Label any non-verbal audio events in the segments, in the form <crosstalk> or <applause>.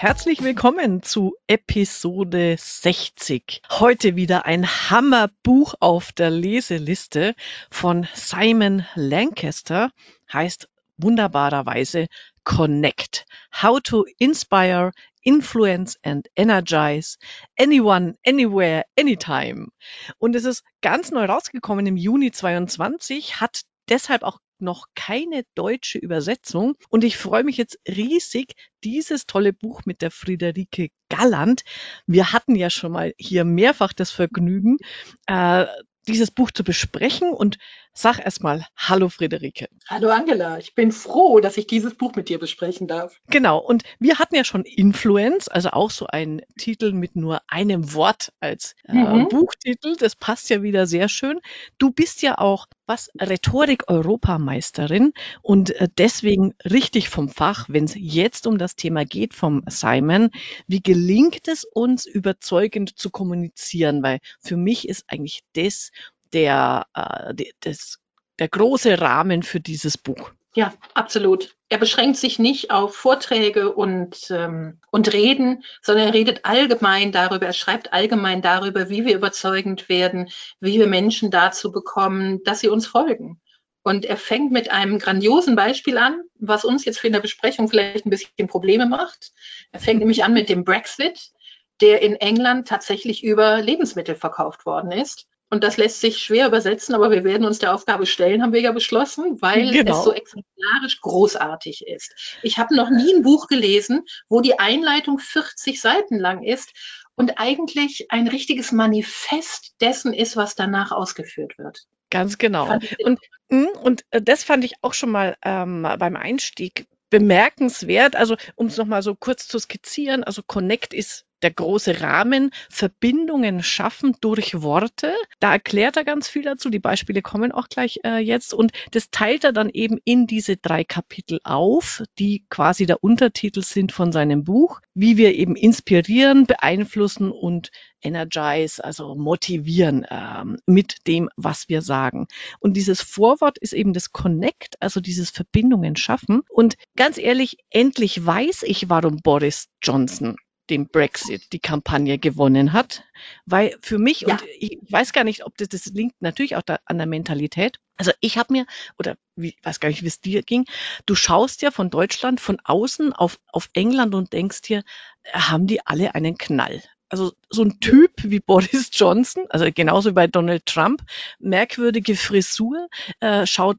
Herzlich willkommen zu Episode 60. Heute wieder ein Hammerbuch auf der Leseliste von Simon Lancaster, heißt wunderbarerweise Connect. How to inspire, influence and energize anyone, anywhere, anytime. Und es ist ganz neu rausgekommen im Juni 22, hat deshalb auch noch keine deutsche Übersetzung. Und ich freue mich jetzt riesig, dieses tolle Buch mit der Friederike Galland. Wir hatten ja schon mal hier mehrfach das Vergnügen, äh, dieses Buch zu besprechen und sag erstmal Hallo Friederike. Hallo Angela, ich bin froh, dass ich dieses Buch mit dir besprechen darf. Genau, und wir hatten ja schon Influence, also auch so ein Titel mit nur einem Wort als äh, mhm. Buchtitel. Das passt ja wieder sehr schön. Du bist ja auch was Rhetorik-Europameisterin und äh, deswegen richtig vom Fach, wenn es jetzt um das Thema geht vom Simon. Wie gelingt es uns, überzeugend zu kommunizieren? Weil für mich ist eigentlich das der, äh, des, der große Rahmen für dieses Buch. Ja, absolut. Er beschränkt sich nicht auf Vorträge und, ähm, und Reden, sondern er redet allgemein darüber, er schreibt allgemein darüber, wie wir überzeugend werden, wie wir Menschen dazu bekommen, dass sie uns folgen. Und er fängt mit einem grandiosen Beispiel an, was uns jetzt für in der Besprechung vielleicht ein bisschen Probleme macht. Er fängt nämlich an mit dem Brexit, der in England tatsächlich über Lebensmittel verkauft worden ist. Und das lässt sich schwer übersetzen, aber wir werden uns der Aufgabe stellen, haben wir ja beschlossen, weil genau. es so exemplarisch großartig ist. Ich habe noch nie ein Buch gelesen, wo die Einleitung 40 Seiten lang ist und eigentlich ein richtiges Manifest dessen ist, was danach ausgeführt wird. Ganz genau. Und, hm, und äh, das fand ich auch schon mal ähm, beim Einstieg bemerkenswert. Also um es nochmal so kurz zu skizzieren, also Connect ist der große Rahmen, Verbindungen schaffen durch Worte. Da erklärt er ganz viel dazu. Die Beispiele kommen auch gleich äh, jetzt. Und das teilt er dann eben in diese drei Kapitel auf, die quasi der Untertitel sind von seinem Buch, wie wir eben inspirieren, beeinflussen und energize, also motivieren ähm, mit dem, was wir sagen. Und dieses Vorwort ist eben das Connect, also dieses Verbindungen schaffen. Und ganz ehrlich, endlich weiß ich, warum Boris Johnson dem Brexit die Kampagne gewonnen hat. Weil für mich, ja. und ich weiß gar nicht, ob das, das liegt natürlich auch da, an der Mentalität. Also ich habe mir, oder wie, weiß gar nicht, wie es dir ging, du schaust ja von Deutschland von außen auf, auf England und denkst dir, haben die alle einen Knall? Also so ein Typ wie Boris Johnson, also genauso wie bei Donald Trump, merkwürdige Frisur, äh, schaut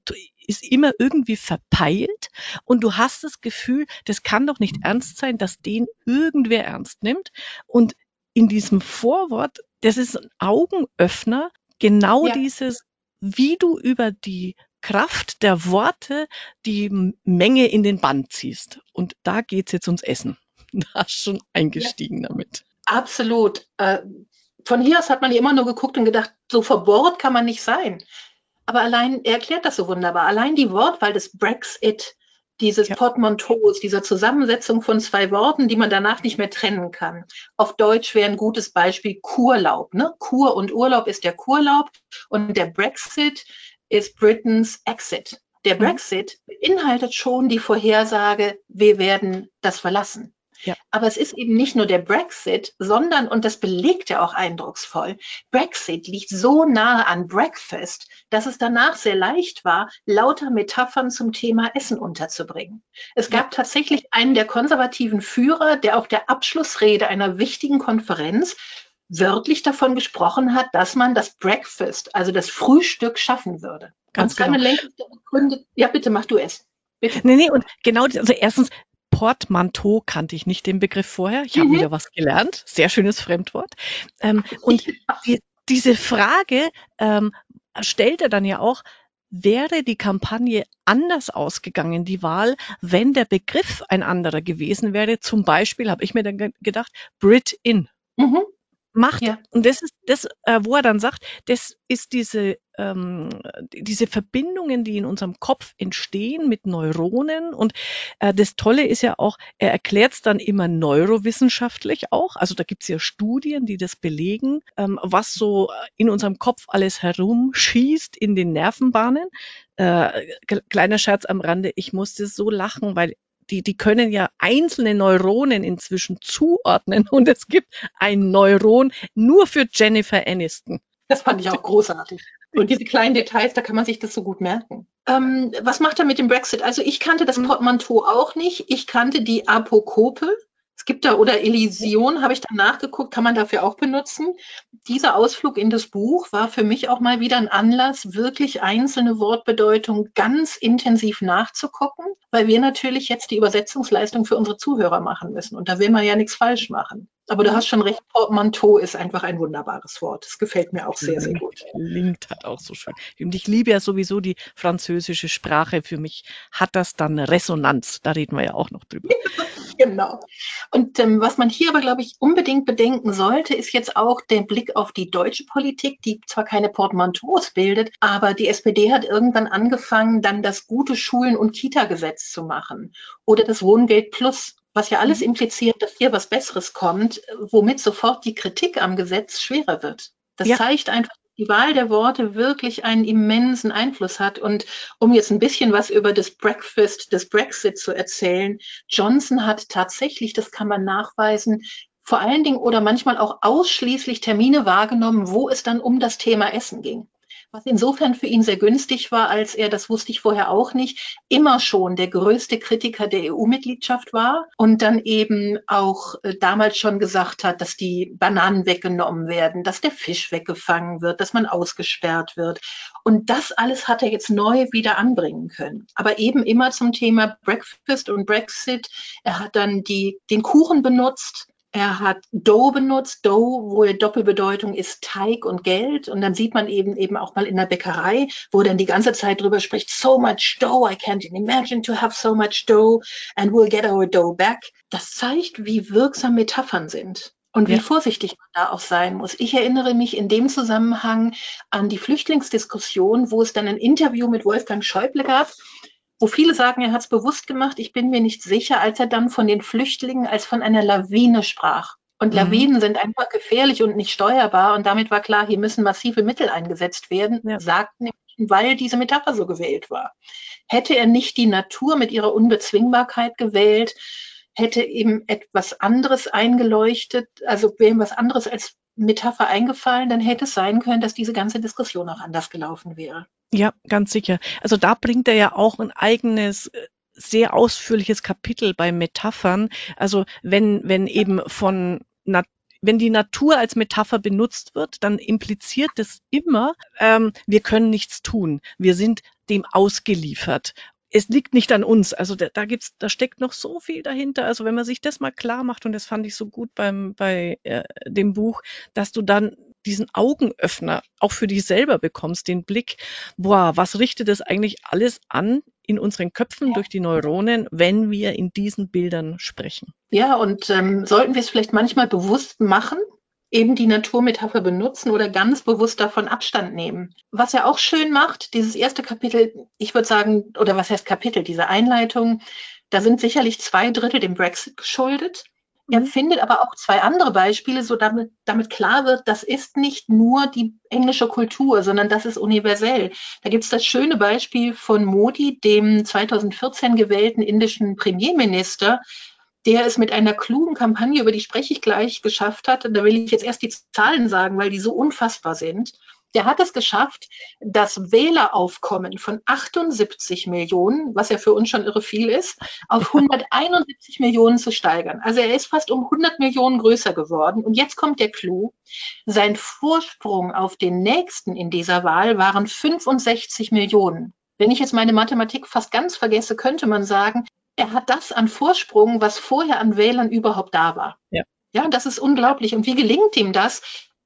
ist immer irgendwie verpeilt und du hast das Gefühl, das kann doch nicht ernst sein, dass den irgendwer ernst nimmt. Und in diesem Vorwort, das ist ein Augenöffner, genau ja. dieses, wie du über die Kraft der Worte die Menge in den Band ziehst. Und da geht's jetzt ums Essen. <laughs> Da hast schon eingestiegen ja. damit. Absolut. Äh, von hier aus hat man immer nur geguckt und gedacht, so verbohrt kann man nicht sein. Aber allein, er erklärt das so wunderbar, allein die Wortwahl des Brexit, dieses ja. Portmanteaus, dieser Zusammensetzung von zwei Worten, die man danach nicht mehr trennen kann. Auf Deutsch wäre ein gutes Beispiel Kurlaub. Ne? Kur und Urlaub ist der Kurlaub und der Brexit ist Britain's Exit. Der mhm. Brexit beinhaltet schon die Vorhersage, wir werden das verlassen. Ja. Aber es ist eben nicht nur der Brexit, sondern, und das belegt ja auch eindrucksvoll, Brexit liegt so nahe an Breakfast, dass es danach sehr leicht war, lauter Metaphern zum Thema Essen unterzubringen. Es gab ja. tatsächlich einen der konservativen Führer, der auf der Abschlussrede einer wichtigen Konferenz wörtlich davon gesprochen hat, dass man das Breakfast, also das Frühstück schaffen würde. Ganz genau. Gründe. Ja, bitte mach du es. Bitte. Nee, nee, und genau, also erstens, Portmanteau kannte ich nicht den Begriff vorher. Ich habe mhm. wieder was gelernt. Sehr schönes Fremdwort. Ähm, und <laughs> die, diese Frage ähm, stellt er dann ja auch, wäre die Kampagne anders ausgegangen, die Wahl, wenn der Begriff ein anderer gewesen wäre. Zum Beispiel habe ich mir dann gedacht, Brit-In. Mhm macht. Ja. Und das ist das, äh, wo er dann sagt, das ist diese, ähm, diese Verbindungen, die in unserem Kopf entstehen mit Neuronen. Und äh, das Tolle ist ja auch, er erklärt es dann immer neurowissenschaftlich auch. Also da gibt es ja Studien, die das belegen, ähm, was so in unserem Kopf alles herumschießt in den Nervenbahnen. Äh, kleiner Scherz am Rande, ich musste so lachen, weil die, die können ja einzelne Neuronen inzwischen zuordnen und es gibt ein Neuron nur für Jennifer Aniston. Das fand ich auch großartig. Und diese kleinen Details, da kann man sich das so gut merken. Ähm, was macht er mit dem Brexit? Also ich kannte das Portmanteau auch nicht. Ich kannte die Apokope. Es gibt da, oder Elysion, habe ich dann nachgeguckt, kann man dafür auch benutzen. Dieser Ausflug in das Buch war für mich auch mal wieder ein Anlass, wirklich einzelne Wortbedeutungen ganz intensiv nachzugucken, weil wir natürlich jetzt die Übersetzungsleistung für unsere Zuhörer machen müssen. Und da will man ja nichts falsch machen. Aber du hast schon recht, Portmanteau ist einfach ein wunderbares Wort. Das gefällt mir auch sehr, sehr gut. Klingt halt auch so schön. Und ich liebe ja sowieso die französische Sprache. Für mich hat das dann Resonanz. Da reden wir ja auch noch drüber. <laughs> genau. Und ähm, was man hier aber, glaube ich, unbedingt bedenken sollte, ist jetzt auch der Blick auf die deutsche Politik, die zwar keine Portmanteaus bildet, aber die SPD hat irgendwann angefangen, dann das gute Schulen- und Kita-Gesetz zu machen oder das Wohngeld Plus was ja alles mhm. impliziert, dass hier was Besseres kommt, womit sofort die Kritik am Gesetz schwerer wird. Das ja. zeigt einfach, die Wahl der Worte wirklich einen immensen Einfluss hat. Und um jetzt ein bisschen was über das Breakfast des Brexit zu erzählen, Johnson hat tatsächlich, das kann man nachweisen, vor allen Dingen oder manchmal auch ausschließlich Termine wahrgenommen, wo es dann um das Thema Essen ging was insofern für ihn sehr günstig war, als er, das wusste ich vorher auch nicht, immer schon der größte Kritiker der EU-Mitgliedschaft war und dann eben auch äh, damals schon gesagt hat, dass die Bananen weggenommen werden, dass der Fisch weggefangen wird, dass man ausgesperrt wird. Und das alles hat er jetzt neu wieder anbringen können. Aber eben immer zum Thema Breakfast und Brexit. Er hat dann die, den Kuchen benutzt, er hat Dough benutzt, Dough, wo die Doppelbedeutung ist Teig und Geld. Und dann sieht man eben eben auch mal in der Bäckerei, wo dann die ganze Zeit drüber spricht, so much dough, I can't imagine to have so much dough and we'll get our dough back. Das zeigt, wie wirksam Metaphern sind. Und wie ja. vorsichtig man da auch sein muss. Ich erinnere mich in dem Zusammenhang an die Flüchtlingsdiskussion, wo es dann ein Interview mit Wolfgang Schäuble gab, wo viele sagen, er hat es bewusst gemacht. Ich bin mir nicht sicher, als er dann von den Flüchtlingen als von einer Lawine sprach. Und mhm. Lawinen sind einfach gefährlich und nicht steuerbar. Und damit war klar, hier müssen massive Mittel eingesetzt werden, ja. sagten, weil diese Metapher so gewählt war. Hätte er nicht die Natur mit ihrer Unbezwingbarkeit gewählt, hätte eben etwas anderes eingeleuchtet, also wäre ihm was anderes als Metapher eingefallen, dann hätte es sein können, dass diese ganze Diskussion auch anders gelaufen wäre. Ja, ganz sicher. Also da bringt er ja auch ein eigenes äh, sehr ausführliches Kapitel bei Metaphern. Also wenn, wenn eben von Nat wenn die Natur als Metapher benutzt wird, dann impliziert es immer, ähm, wir können nichts tun. Wir sind dem ausgeliefert es liegt nicht an uns. Also da, da gibt's, da steckt noch so viel dahinter. Also wenn man sich das mal klar macht, und das fand ich so gut beim bei äh, dem Buch, dass du dann diesen Augenöffner auch für dich selber bekommst, den Blick, boah, was richtet das eigentlich alles an in unseren Köpfen durch die Neuronen, wenn wir in diesen Bildern sprechen? Ja, und ähm, sollten wir es vielleicht manchmal bewusst machen, eben die Naturmetapher benutzen oder ganz bewusst davon Abstand nehmen. Was er auch schön macht, dieses erste Kapitel, ich würde sagen, oder was heißt Kapitel, diese Einleitung, da sind sicherlich zwei Drittel dem Brexit geschuldet. Er mhm. findet aber auch zwei andere Beispiele, so damit, damit klar wird, das ist nicht nur die englische Kultur, sondern das ist universell. Da gibt es das schöne Beispiel von Modi, dem 2014 gewählten indischen Premierminister, der es mit einer klugen Kampagne, über die spreche ich gleich, geschafft hat. Und da will ich jetzt erst die Zahlen sagen, weil die so unfassbar sind. Der hat es geschafft, das Wähleraufkommen von 78 Millionen, was ja für uns schon irre viel ist, auf 171 Millionen zu steigern. Also er ist fast um 100 Millionen größer geworden. Und jetzt kommt der Clou. Sein Vorsprung auf den nächsten in dieser Wahl waren 65 Millionen. Wenn ich jetzt meine Mathematik fast ganz vergesse, könnte man sagen, er hat das an Vorsprung, was vorher an Wählern überhaupt da war. Ja, ja das ist unglaublich. Und wie gelingt ihm das?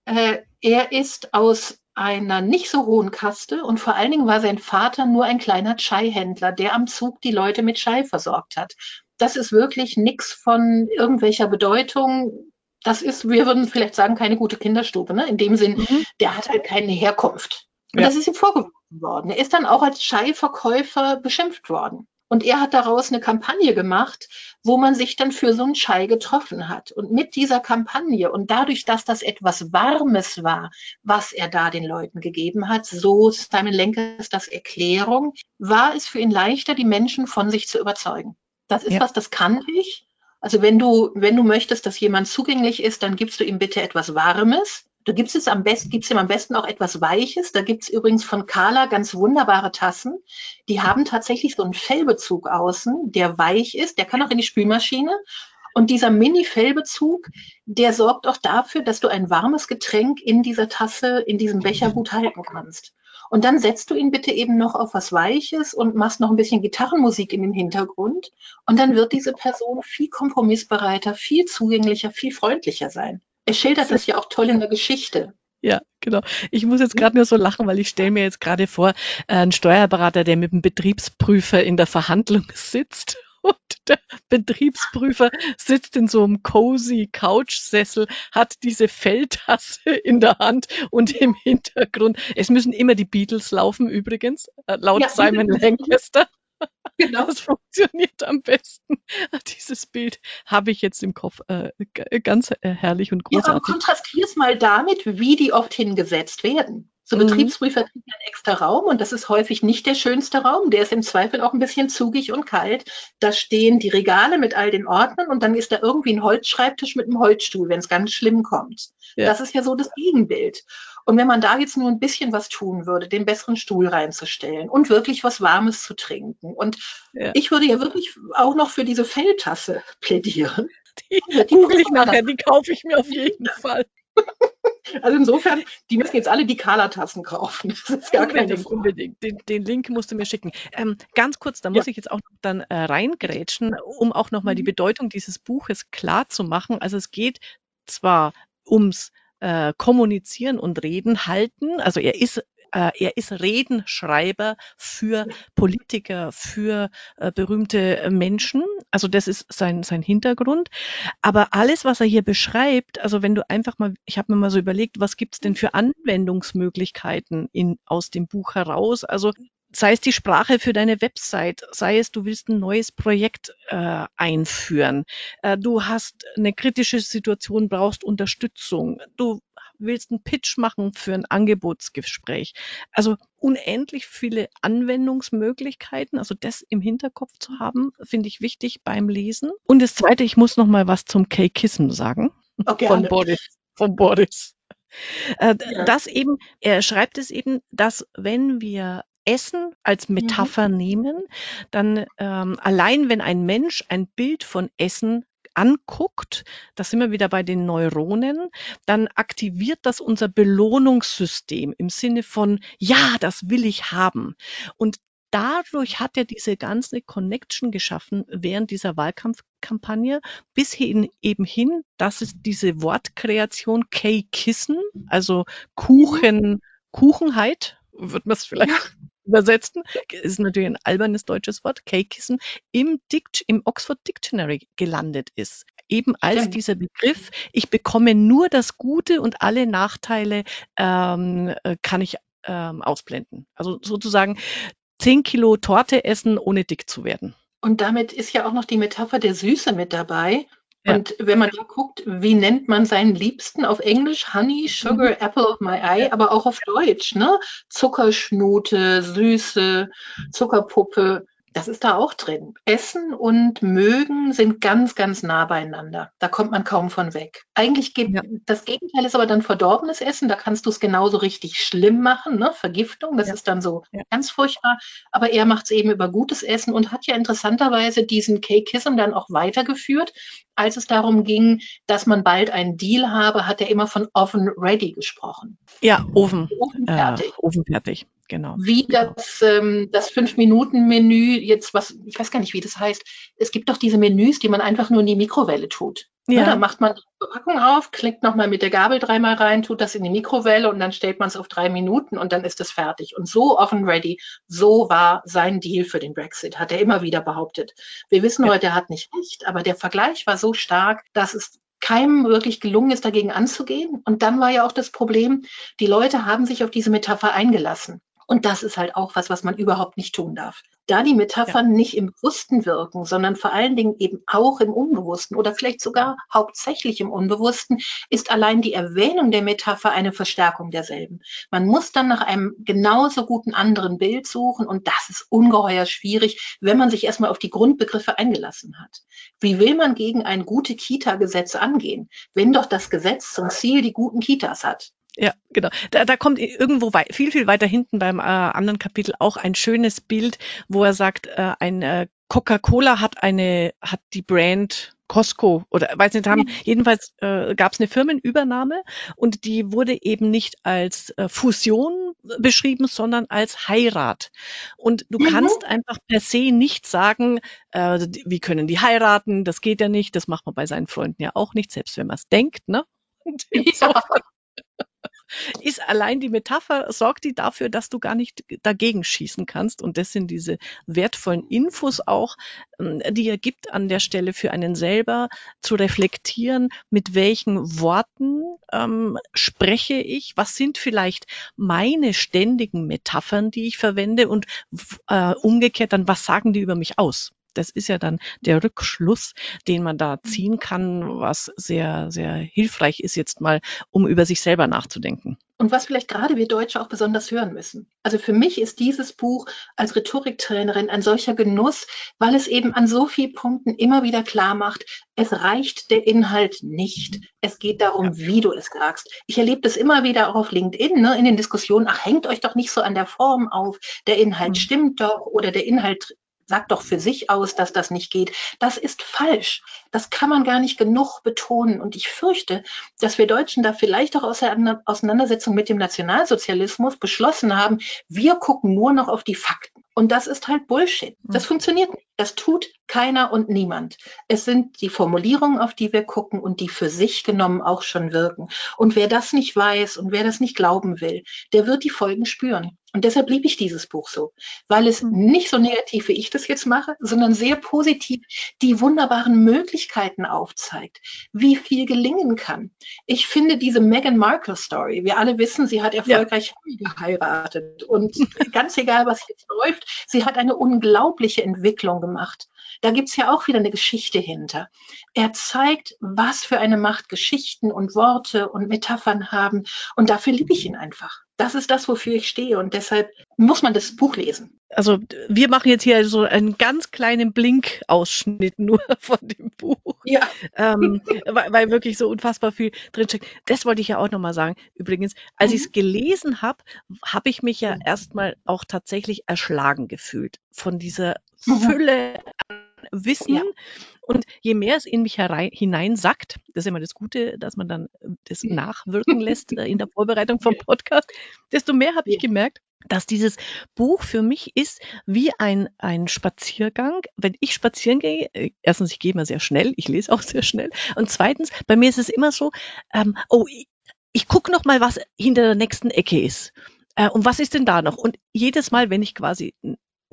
Äh, er ist aus einer nicht so hohen Kaste und vor allen Dingen war sein Vater nur ein kleiner Chai-Händler, der am Zug die Leute mit Chai versorgt hat. Das ist wirklich nichts von irgendwelcher Bedeutung. Das ist, wir würden vielleicht sagen, keine gute Kinderstube. Ne? In dem Sinn, mhm. der hat halt keine Herkunft. Und ja. das ist ihm vorgeworfen worden. Er ist dann auch als Chai-Verkäufer beschimpft worden. Und er hat daraus eine Kampagne gemacht, wo man sich dann für so einen Chai getroffen hat. Und mit dieser Kampagne und dadurch, dass das etwas Warmes war, was er da den Leuten gegeben hat, so Simon Lenkers das Erklärung, war es für ihn leichter, die Menschen von sich zu überzeugen. Das ist ja. was, das kann ich. Also wenn du, wenn du möchtest, dass jemand zugänglich ist, dann gibst du ihm bitte etwas Warmes. Du gibst es am besten, gibst ihm am besten auch etwas Weiches. Da gibt's übrigens von Carla ganz wunderbare Tassen. Die haben tatsächlich so einen Fellbezug außen, der weich ist. Der kann auch in die Spülmaschine. Und dieser Mini-Fellbezug, der sorgt auch dafür, dass du ein warmes Getränk in dieser Tasse, in diesem Becher gut halten kannst. Und dann setzt du ihn bitte eben noch auf was Weiches und machst noch ein bisschen Gitarrenmusik in den Hintergrund. Und dann wird diese Person viel kompromissbereiter, viel zugänglicher, viel freundlicher sein. Er schildert das ja auch toll in der Geschichte. Ja, genau. Ich muss jetzt gerade nur so lachen, weil ich stelle mir jetzt gerade vor, äh, ein Steuerberater, der mit dem Betriebsprüfer in der Verhandlung <laughs> sitzt und der Betriebsprüfer sitzt in so einem cozy Couchsessel, hat diese Feldtasse in der Hand und im Hintergrund. Es müssen immer die Beatles laufen übrigens, äh, laut ja, Simon <laughs> Lancaster. <laughs> Genau. Das funktioniert am besten. Dieses Bild habe ich jetzt im Kopf. Äh, ganz äh, herrlich und großartig. Ja, aber kontrastier es mal damit, wie die oft hingesetzt werden. So mhm. Betriebsprüfer kriegen einen extra Raum und das ist häufig nicht der schönste Raum. Der ist im Zweifel auch ein bisschen zugig und kalt. Da stehen die Regale mit all den Ordnern und dann ist da irgendwie ein Holzschreibtisch mit einem Holzstuhl, wenn es ganz schlimm kommt. Ja. Das ist ja so das Gegenbild. Und wenn man da jetzt nur ein bisschen was tun würde, den besseren Stuhl reinzustellen und wirklich was Warmes zu trinken. Und ja. ich würde ja wirklich auch noch für diese Felltasse plädieren. Die, die <laughs> google ich nachher, die kaufe ich mir auf jeden Fall. Also insofern, die müssen jetzt alle die Kala-Tassen kaufen. Das ist gar unbedingt, unbedingt. Den, den, Link musst du mir schicken. Ähm, ganz kurz, da muss ja. ich jetzt auch dann äh, reingrätschen, um auch nochmal mhm. die Bedeutung dieses Buches klar zu machen. Also es geht zwar ums äh, Kommunizieren und Reden halten. Also er ist er ist Redenschreiber für Politiker, für äh, berühmte Menschen. Also das ist sein, sein Hintergrund. Aber alles, was er hier beschreibt, also wenn du einfach mal, ich habe mir mal so überlegt, was gibt's denn für Anwendungsmöglichkeiten in, aus dem Buch heraus? Also sei es die Sprache für deine Website, sei es du willst ein neues Projekt äh, einführen, äh, du hast eine kritische Situation, brauchst Unterstützung, du willst einen Pitch machen für ein Angebotsgespräch. Also unendlich viele Anwendungsmöglichkeiten. Also das im Hinterkopf zu haben, finde ich wichtig beim Lesen. Und das Zweite, ich muss noch mal was zum K-Kissen sagen. Okay, von Boris. Von Boris. Äh, ja. Das eben, er schreibt es eben, dass wenn wir Essen als. Metapher mhm. nehmen, dann ähm, allein wenn ein Mensch ein Bild von Essen anguckt, da sind wir wieder bei den Neuronen, dann aktiviert das unser Belohnungssystem im Sinne von, ja, das will ich haben. Und dadurch hat er diese ganze Connection geschaffen während dieser Wahlkampfkampagne bis hin eben hin, dass es diese Wortkreation K-Kissen, also Kuchen, Kuchenheit, wird man es vielleicht. Übersetzen, ist natürlich ein albernes deutsches Wort, K-Kissen, im, Dict im Oxford Dictionary gelandet ist. Eben als ja. dieser Begriff, ich bekomme nur das Gute und alle Nachteile ähm, äh, kann ich ähm, ausblenden. Also sozusagen zehn Kilo Torte essen, ohne dick zu werden. Und damit ist ja auch noch die Metapher der Süße mit dabei. Ja. Und wenn man da guckt, wie nennt man seinen Liebsten auf Englisch? Honey, Sugar, mhm. Apple of my eye, aber auch auf Deutsch, ne? Zuckerschnute, Süße, Zuckerpuppe. Das ist da auch drin. Essen und Mögen sind ganz, ganz nah beieinander. Da kommt man kaum von weg. Eigentlich gibt ja. das Gegenteil ist aber dann verdorbenes Essen. Da kannst du es genauso richtig schlimm machen, ne? Vergiftung. Das ja. ist dann so ja. ganz furchtbar. Aber er macht es eben über gutes Essen und hat ja interessanterweise diesen Cake-Kism dann auch weitergeführt. Als es darum ging, dass man bald einen Deal habe, hat er immer von Oven Ready gesprochen. Ja, Ofen. Ofen fertig. Äh, Ofen fertig genau. Wie das, ähm, das Fünf-Minuten-Menü jetzt, was, ich weiß gar nicht, wie das heißt. Es gibt doch diese Menüs, die man einfach nur in die Mikrowelle tut. Ja. ja da macht man die Verpackung auf, klickt nochmal mit der Gabel dreimal rein, tut das in die Mikrowelle und dann stellt man es auf drei Minuten und dann ist es fertig. Und so offen ready, so war sein Deal für den Brexit, hat er immer wieder behauptet. Wir wissen ja. heute, er hat nicht recht, aber der Vergleich war so stark, dass es keinem wirklich gelungen ist, dagegen anzugehen. Und dann war ja auch das Problem, die Leute haben sich auf diese Metapher eingelassen. Und das ist halt auch was, was man überhaupt nicht tun darf. da die Metaphern ja. nicht im Bewussten wirken, sondern vor allen Dingen eben auch im Unbewussten oder vielleicht sogar hauptsächlich im Unbewussten, ist allein die Erwähnung der Metapher eine Verstärkung derselben. Man muss dann nach einem genauso guten anderen Bild suchen und das ist ungeheuer schwierig, wenn man sich erstmal auf die Grundbegriffe eingelassen hat. Wie will man gegen ein gute Kita-Gesetz angehen, wenn doch das Gesetz zum Ziel die guten Kitas hat? Ja, genau. Da, da kommt irgendwo wei viel, viel weiter hinten beim äh, anderen Kapitel auch ein schönes Bild, wo er sagt, äh, ein äh, Coca-Cola hat eine, hat die Brand Costco oder weiß nicht, haben, jedenfalls äh, gab es eine Firmenübernahme und die wurde eben nicht als äh, Fusion beschrieben, sondern als Heirat. Und du mhm. kannst einfach per se nicht sagen, äh, wie können die heiraten, das geht ja nicht, das macht man bei seinen Freunden ja auch nicht, selbst wenn man es denkt, ne? <laughs> Ja ist allein die Metapher, sorgt die dafür, dass du gar nicht dagegen schießen kannst. Und das sind diese wertvollen Infos auch, ähm, die er gibt an der Stelle für einen selber zu reflektieren, mit welchen Worten ähm, spreche ich, was sind vielleicht meine ständigen Metaphern, die ich verwende und äh, umgekehrt dann, was sagen die über mich aus? Das ist ja dann der Rückschluss, den man da mhm. ziehen kann, was sehr, sehr hilfreich ist jetzt mal, um über sich selber nachzudenken. Und was vielleicht gerade wir Deutsche auch besonders hören müssen. Also für mich ist dieses Buch als Rhetoriktrainerin ein solcher Genuss, weil es eben an so vielen Punkten immer wieder klar macht, es reicht der Inhalt nicht. Es geht darum, wie du es sagst. Ich erlebe das immer wieder auch auf LinkedIn, ne, in den Diskussionen, ach, hängt euch doch nicht so an der Form auf. Der Inhalt mhm. stimmt doch oder der Inhalt sagt doch für sich aus, dass das nicht geht. Das ist falsch. Das kann man gar nicht genug betonen. Und ich fürchte, dass wir Deutschen da vielleicht auch aus der Auseinandersetzung mit dem Nationalsozialismus beschlossen haben, wir gucken nur noch auf die Fakten. Und das ist halt Bullshit. Das hm. funktioniert nicht. Das tut keiner und niemand. Es sind die Formulierungen, auf die wir gucken und die für sich genommen auch schon wirken. Und wer das nicht weiß und wer das nicht glauben will, der wird die Folgen spüren. Und deshalb liebe ich dieses Buch so, weil es nicht so negativ, wie ich das jetzt mache, sondern sehr positiv die wunderbaren Möglichkeiten aufzeigt, wie viel gelingen kann. Ich finde diese Meghan Markle Story, wir alle wissen, sie hat erfolgreich ja. geheiratet und ganz egal, was jetzt <laughs> läuft, sie hat eine unglaubliche Entwicklung gemacht. Da gibt's ja auch wieder eine Geschichte hinter. Er zeigt, was für eine Macht Geschichten und Worte und Metaphern haben. Und dafür liebe ich ihn einfach. Das ist das, wofür ich stehe. Und deshalb muss man das Buch lesen. Also wir machen jetzt hier so einen ganz kleinen Blink-Ausschnitt nur <laughs> von dem Buch. Ja. Ähm, weil, weil, wirklich so unfassbar viel drinsteckt. Das wollte ich ja auch nochmal sagen. Übrigens, als mhm. ich es gelesen habe, habe ich mich ja erstmal auch tatsächlich erschlagen gefühlt von dieser mhm. Fülle an Wissen. Ja. Und je mehr es in mich hineinsackt, das ist immer das Gute, dass man dann das nachwirken lässt äh, in der <laughs> Vorbereitung vom Podcast, desto mehr habe ich gemerkt, dass dieses Buch für mich ist wie ein, ein Spaziergang. Wenn ich spazieren gehe, äh, erstens, ich gehe immer sehr schnell, ich lese auch sehr schnell. Und zweitens, bei mir ist es immer so, ähm, oh, ich, ich gucke noch mal, was hinter der nächsten Ecke ist. Äh, und was ist denn da noch? Und jedes Mal, wenn ich quasi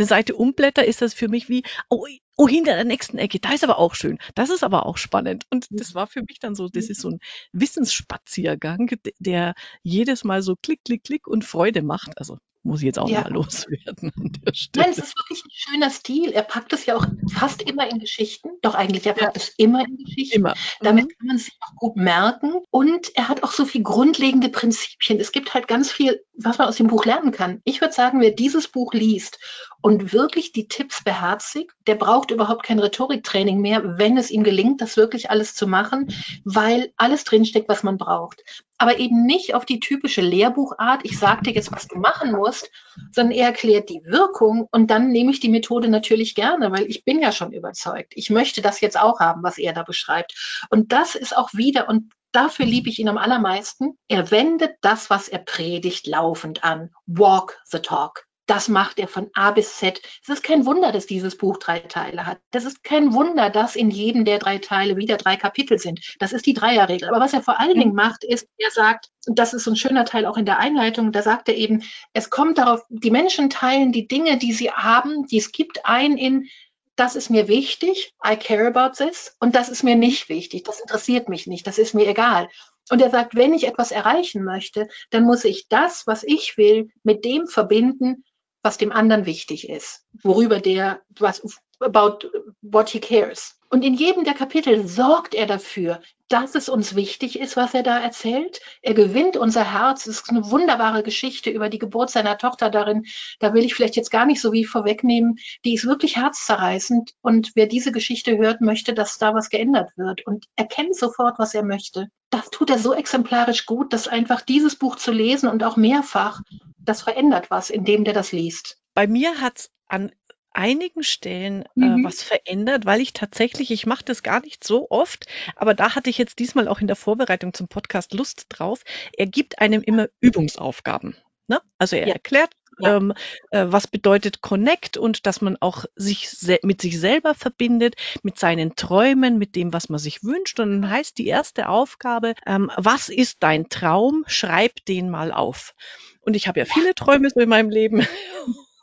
eine Seite umblätter, ist das für mich wie, oh, oh, hinter der nächsten Ecke, da ist aber auch schön, das ist aber auch spannend. Und das war für mich dann so, das ist so ein Wissensspaziergang, der jedes Mal so klick, klick, klick und Freude macht. Also muss ich jetzt auch ja. mal <laughs> loswerden an der Stelle. Nein, es ist wirklich ein schöner Stil. Er packt es ja auch fast immer in Geschichten. Doch eigentlich, er packt ja. es immer in Geschichten. Immer. Damit mhm. kann man es sich auch gut merken. Und er hat auch so viel grundlegende Prinzipien. Es gibt halt ganz viel, was man aus dem Buch lernen kann. Ich würde sagen, wer dieses Buch liest und wirklich die Tipps beherzigt, der braucht überhaupt kein Rhetoriktraining mehr, wenn es ihm gelingt, das wirklich alles zu machen, weil alles drinsteckt, was man braucht aber eben nicht auf die typische Lehrbuchart, ich sage dir jetzt, was du machen musst, sondern er erklärt die Wirkung und dann nehme ich die Methode natürlich gerne, weil ich bin ja schon überzeugt. Ich möchte das jetzt auch haben, was er da beschreibt. Und das ist auch wieder, und dafür liebe ich ihn am allermeisten, er wendet das, was er predigt, laufend an. Walk the talk. Das macht er von A bis Z. Es ist kein Wunder, dass dieses Buch drei Teile hat. Das ist kein Wunder, dass in jedem der drei Teile wieder drei Kapitel sind. Das ist die Dreierregel. Aber was er vor allen Dingen macht, ist, er sagt, und das ist so ein schöner Teil auch in der Einleitung, da sagt er eben, es kommt darauf, die Menschen teilen die Dinge, die sie haben, die es gibt, ein in, das ist mir wichtig, I care about this, und das ist mir nicht wichtig, das interessiert mich nicht, das ist mir egal. Und er sagt, wenn ich etwas erreichen möchte, dann muss ich das, was ich will, mit dem verbinden, was dem anderen wichtig ist, worüber der, was, about what he cares. Und in jedem der Kapitel sorgt er dafür, dass es uns wichtig ist, was er da erzählt. Er gewinnt unser Herz. Es ist eine wunderbare Geschichte über die Geburt seiner Tochter darin. Da will ich vielleicht jetzt gar nicht so wie vorwegnehmen. Die ist wirklich herzzerreißend. Und wer diese Geschichte hört, möchte, dass da was geändert wird und erkennt sofort, was er möchte. Das tut er so exemplarisch gut, dass einfach dieses Buch zu lesen und auch mehrfach, das verändert was, indem der das liest. Bei mir hat es an einigen Stellen äh, mhm. was verändert, weil ich tatsächlich, ich mache das gar nicht so oft, aber da hatte ich jetzt diesmal auch in der Vorbereitung zum Podcast Lust drauf. Er gibt einem immer Übungsaufgaben. Ne? Also er ja. erklärt, ja. Ähm, äh, was bedeutet Connect und dass man auch sich mit sich selber verbindet, mit seinen Träumen, mit dem, was man sich wünscht. Und dann heißt die erste Aufgabe, ähm, was ist dein Traum? Schreib den mal auf. Und ich habe ja viele Träume so in meinem Leben. <laughs>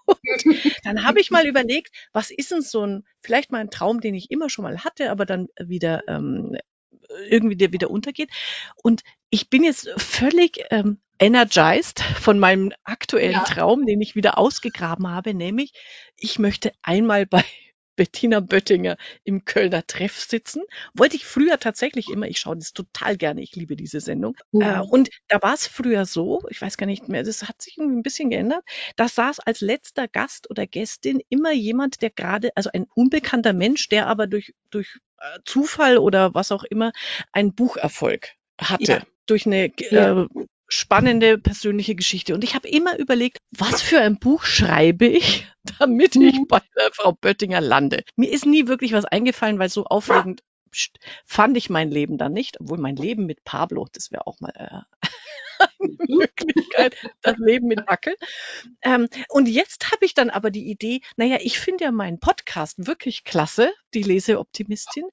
<laughs> dann habe ich mal überlegt, was ist denn so ein, vielleicht mal ein Traum, den ich immer schon mal hatte, aber dann wieder ähm, irgendwie der wieder untergeht. Und ich bin jetzt völlig ähm, energized von meinem aktuellen ja. Traum, den ich wieder ausgegraben habe, nämlich ich möchte einmal bei Bettina Böttinger im Kölner Treff sitzen. Wollte ich früher tatsächlich immer. Ich schaue das total gerne. Ich liebe diese Sendung. Ja. Äh, und da war es früher so, ich weiß gar nicht mehr, das hat sich irgendwie ein bisschen geändert. Da saß als letzter Gast oder Gästin immer jemand, der gerade, also ein unbekannter Mensch, der aber durch, durch äh, Zufall oder was auch immer einen Bucherfolg hatte. Ja. Durch eine ja. Spannende persönliche Geschichte. Und ich habe immer überlegt, was für ein Buch schreibe ich, <laughs> damit ich mhm. bei der Frau Böttinger lande. Mir ist nie wirklich was eingefallen, weil so aufregend fand ich mein Leben dann nicht, obwohl mein Leben mit Pablo, das wäre auch mal äh, <laughs> eine Möglichkeit, das Leben mit <laughs> Wackel. Ähm, und jetzt habe ich dann aber die Idee, naja, ich finde ja meinen Podcast wirklich klasse, die Leseoptimistin.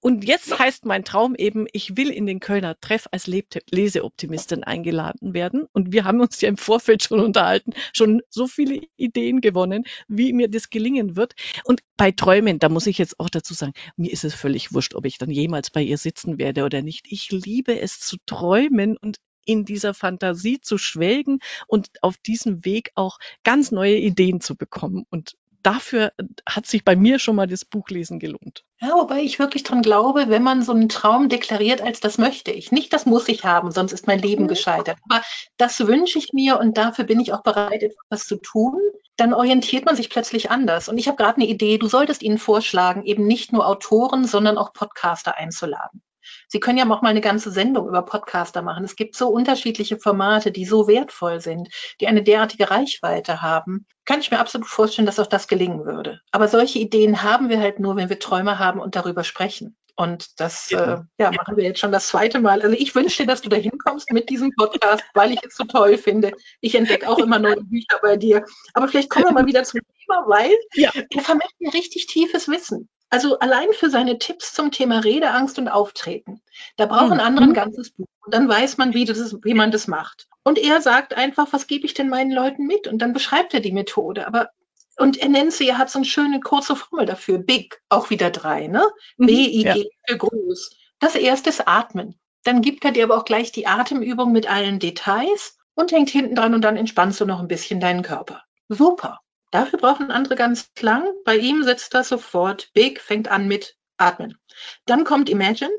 Und jetzt heißt mein Traum eben, ich will in den Kölner Treff als Leseoptimistin eingeladen werden. Und wir haben uns ja im Vorfeld schon unterhalten, schon so viele Ideen gewonnen, wie mir das gelingen wird. Und bei Träumen, da muss ich jetzt auch dazu sagen, mir ist es völlig wurscht, ob ich dann jemals bei ihr sitzen werde oder nicht. Ich liebe es zu träumen und in dieser Fantasie zu schwelgen und auf diesem Weg auch ganz neue Ideen zu bekommen. Und dafür hat sich bei mir schon mal das Buchlesen gelohnt. Ja, wobei ich wirklich dran glaube, wenn man so einen Traum deklariert als das möchte ich. Nicht das muss ich haben, sonst ist mein Leben gescheitert. Aber das wünsche ich mir und dafür bin ich auch bereit, etwas zu tun. Dann orientiert man sich plötzlich anders. Und ich habe gerade eine Idee, du solltest ihnen vorschlagen, eben nicht nur Autoren, sondern auch Podcaster einzuladen. Sie können ja auch mal eine ganze Sendung über Podcaster machen. Es gibt so unterschiedliche Formate, die so wertvoll sind, die eine derartige Reichweite haben. Kann ich mir absolut vorstellen, dass auch das gelingen würde. Aber solche Ideen haben wir halt nur, wenn wir Träume haben und darüber sprechen. Und das ja. Äh, ja, machen wir jetzt schon das zweite Mal. Also ich wünsche dir, dass du da hinkommst mit diesem Podcast, weil ich es so toll finde. Ich entdecke auch immer neue Bücher bei dir. Aber vielleicht kommen wir mal <laughs> wieder zum Thema, weil ja. vermittelt mir richtig tiefes Wissen. Also allein für seine Tipps zum Thema Redeangst und Auftreten. Da brauchen mhm. andere ein ganzes Buch. Und dann weiß man, wie, das, wie man das macht. Und er sagt einfach, was gebe ich denn meinen Leuten mit? Und dann beschreibt er die Methode. Aber und er nennt sie, er hat so eine schöne kurze Formel dafür. Big, auch wieder drei, ne? Mhm, B-I-G ja. für groß. Das erste ist Atmen. Dann gibt er dir aber auch gleich die Atemübung mit allen Details und hängt hinten dran und dann entspannst du noch ein bisschen deinen Körper. Super. Dafür brauchen andere ganz lang. Bei ihm setzt das sofort. Big fängt an mit Atmen. Dann kommt Imagine,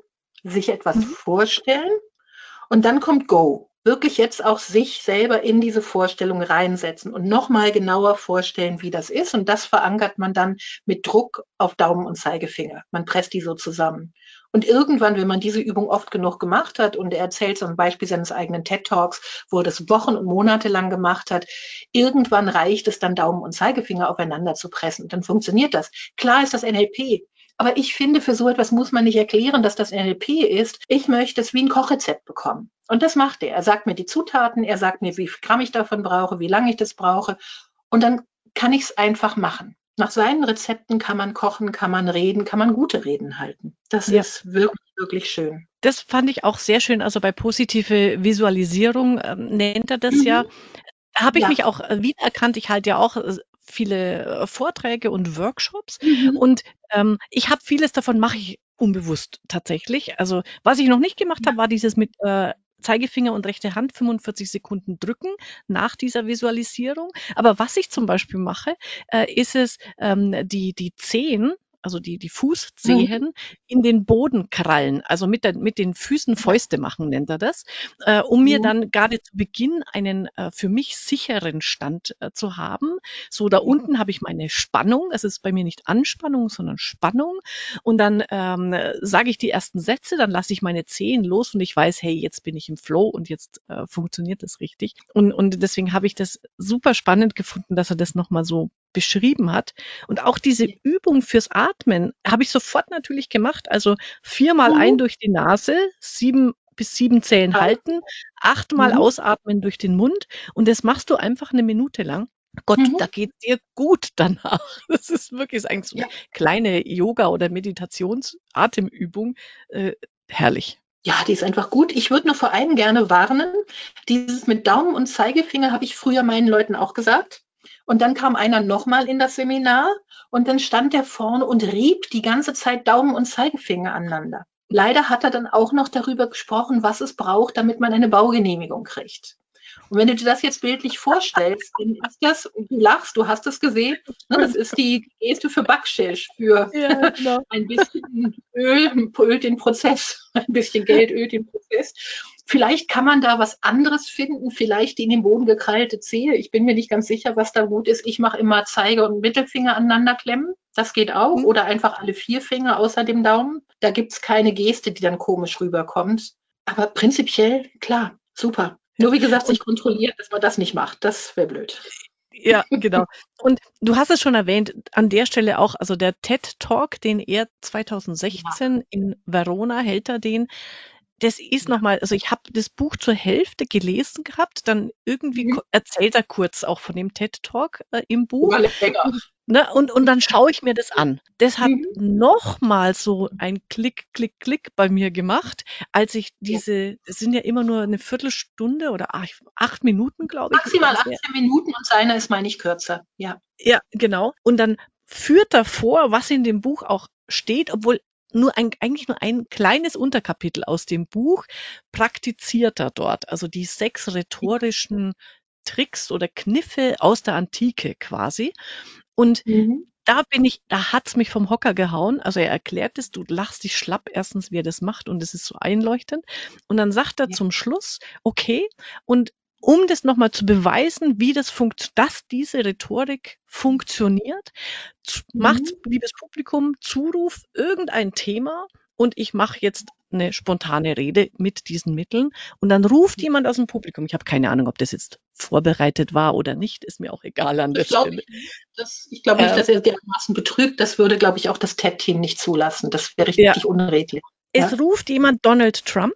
sich etwas mhm. vorstellen. Und dann kommt Go. Wirklich jetzt auch sich selber in diese Vorstellung reinsetzen und nochmal genauer vorstellen, wie das ist. Und das verankert man dann mit Druck auf Daumen und Zeigefinger. Man presst die so zusammen. Und irgendwann, wenn man diese Übung oft genug gemacht hat, und er erzählt so ein Beispiel seines eigenen TED Talks, wo er das Wochen und Monate lang gemacht hat, irgendwann reicht es dann Daumen und Zeigefinger aufeinander zu pressen. Und dann funktioniert das. Klar ist das NLP. Aber ich finde, für so etwas muss man nicht erklären, dass das NLP ist. Ich möchte es wie ein Kochrezept bekommen. Und das macht er. Er sagt mir die Zutaten, er sagt mir, wie viel Gramm ich davon brauche, wie lange ich das brauche. Und dann kann ich es einfach machen. Nach seinen Rezepten kann man kochen, kann man reden, kann man gute Reden halten. Das ja. ist wirklich, wirklich schön. Das fand ich auch sehr schön. Also bei positive Visualisierung ähm, nennt er das mhm. ja. Habe ich ja. mich auch äh, wiedererkannt. Ich halte ja auch äh, viele äh, Vorträge und Workshops mhm. und ähm, ich habe vieles davon mache ich unbewusst tatsächlich. Also was ich noch nicht gemacht habe, war dieses mit äh, Zeigefinger und rechte Hand 45 Sekunden drücken nach dieser Visualisierung. Aber was ich zum Beispiel mache, äh, ist es, ähm, die, die Zehen also die, die Fußzehen, mhm. in den Boden krallen, also mit, der, mit den Füßen Fäuste machen, nennt er das, äh, um mir mhm. dann gerade zu Beginn einen äh, für mich sicheren Stand äh, zu haben. So, da unten habe ich meine Spannung, es ist bei mir nicht Anspannung, sondern Spannung. Und dann ähm, sage ich die ersten Sätze, dann lasse ich meine Zehen los und ich weiß, hey, jetzt bin ich im Flow und jetzt äh, funktioniert das richtig. Und, und deswegen habe ich das super spannend gefunden, dass er das nochmal so beschrieben hat. Und auch diese Übung fürs Atmen habe ich sofort natürlich gemacht. Also viermal mhm. ein durch die Nase, sieben bis sieben Zählen halten, achtmal mhm. ausatmen durch den Mund. Und das machst du einfach eine Minute lang. Gott, mhm. da geht dir gut danach. <laughs> Das ist wirklich eigentlich so eine ja. kleine Yoga- oder Meditations-Atemübung. Äh, herrlich. Ja, die ist einfach gut. Ich würde nur vor allem gerne warnen. Dieses mit Daumen und Zeigefinger habe ich früher meinen Leuten auch gesagt. Und dann kam einer nochmal in das Seminar und dann stand der vorne und rieb die ganze Zeit Daumen und Zeigefinger aneinander. Leider hat er dann auch noch darüber gesprochen, was es braucht, damit man eine Baugenehmigung kriegt. Und wenn du dir das jetzt bildlich vorstellst, dann ist das, du lachst, du hast es gesehen, ne, das ist die Geste für Backschisch, für ja, genau. <laughs> ein bisschen Öl, ölt den Prozess, <laughs> ein bisschen Geld ölt den Prozess. Vielleicht kann man da was anderes finden, vielleicht die in den Boden gekrallte Zehe. Ich bin mir nicht ganz sicher, was da gut ist. Ich mache immer Zeige und Mittelfinger aneinander klemmen. Das geht auch. Mhm. Oder einfach alle vier Finger außer dem Daumen. Da gibt es keine Geste, die dann komisch rüberkommt. Aber prinzipiell, klar, super. Nur wie gesagt, sich kontrolliert, dass man das nicht macht. Das wäre blöd. Ja, genau. Und du hast es schon erwähnt, an der Stelle auch, also der TED Talk, den er 2016 ja. in Verona hält er den, das ist nochmal, also ich habe das Buch zur Hälfte gelesen gehabt, dann irgendwie mhm. erzählt er kurz auch von dem TED Talk äh, im Buch. Ne, und, und dann schaue ich mir das an. Das hat mhm. nochmal so ein Klick, Klick, Klick bei mir gemacht, als ich diese, es sind ja immer nur eine Viertelstunde oder acht, acht Minuten, glaube ich. Maximal 18 Minuten und seiner ist, meine ich, kürzer. Ja. Ja, genau. Und dann führt er vor, was in dem Buch auch steht, obwohl nur ein, eigentlich nur ein kleines Unterkapitel aus dem Buch praktiziert er dort. Also die sechs rhetorischen Tricks oder Kniffe aus der Antike quasi. Und mhm. da bin ich, da hat's mich vom Hocker gehauen. Also er erklärt es, du lachst dich schlapp erstens, wie er das macht und es ist so einleuchtend. Und dann sagt er ja. zum Schluss, okay, und um das nochmal zu beweisen, wie das funkt, dass diese Rhetorik funktioniert, mhm. macht, liebes Publikum, Zuruf, irgendein Thema und ich mache jetzt eine spontane Rede mit diesen Mitteln und dann ruft mhm. jemand aus dem Publikum. Ich habe keine Ahnung, ob das jetzt vorbereitet war oder nicht, ist mir auch egal an der ich glaub, Stelle. Das, ich glaube nicht, äh, dass er dermaßen betrügt. Das würde, glaube ich, auch das TED-Team nicht zulassen. Das wäre richtig ja. unredlich. Es ja? ruft jemand Donald Trump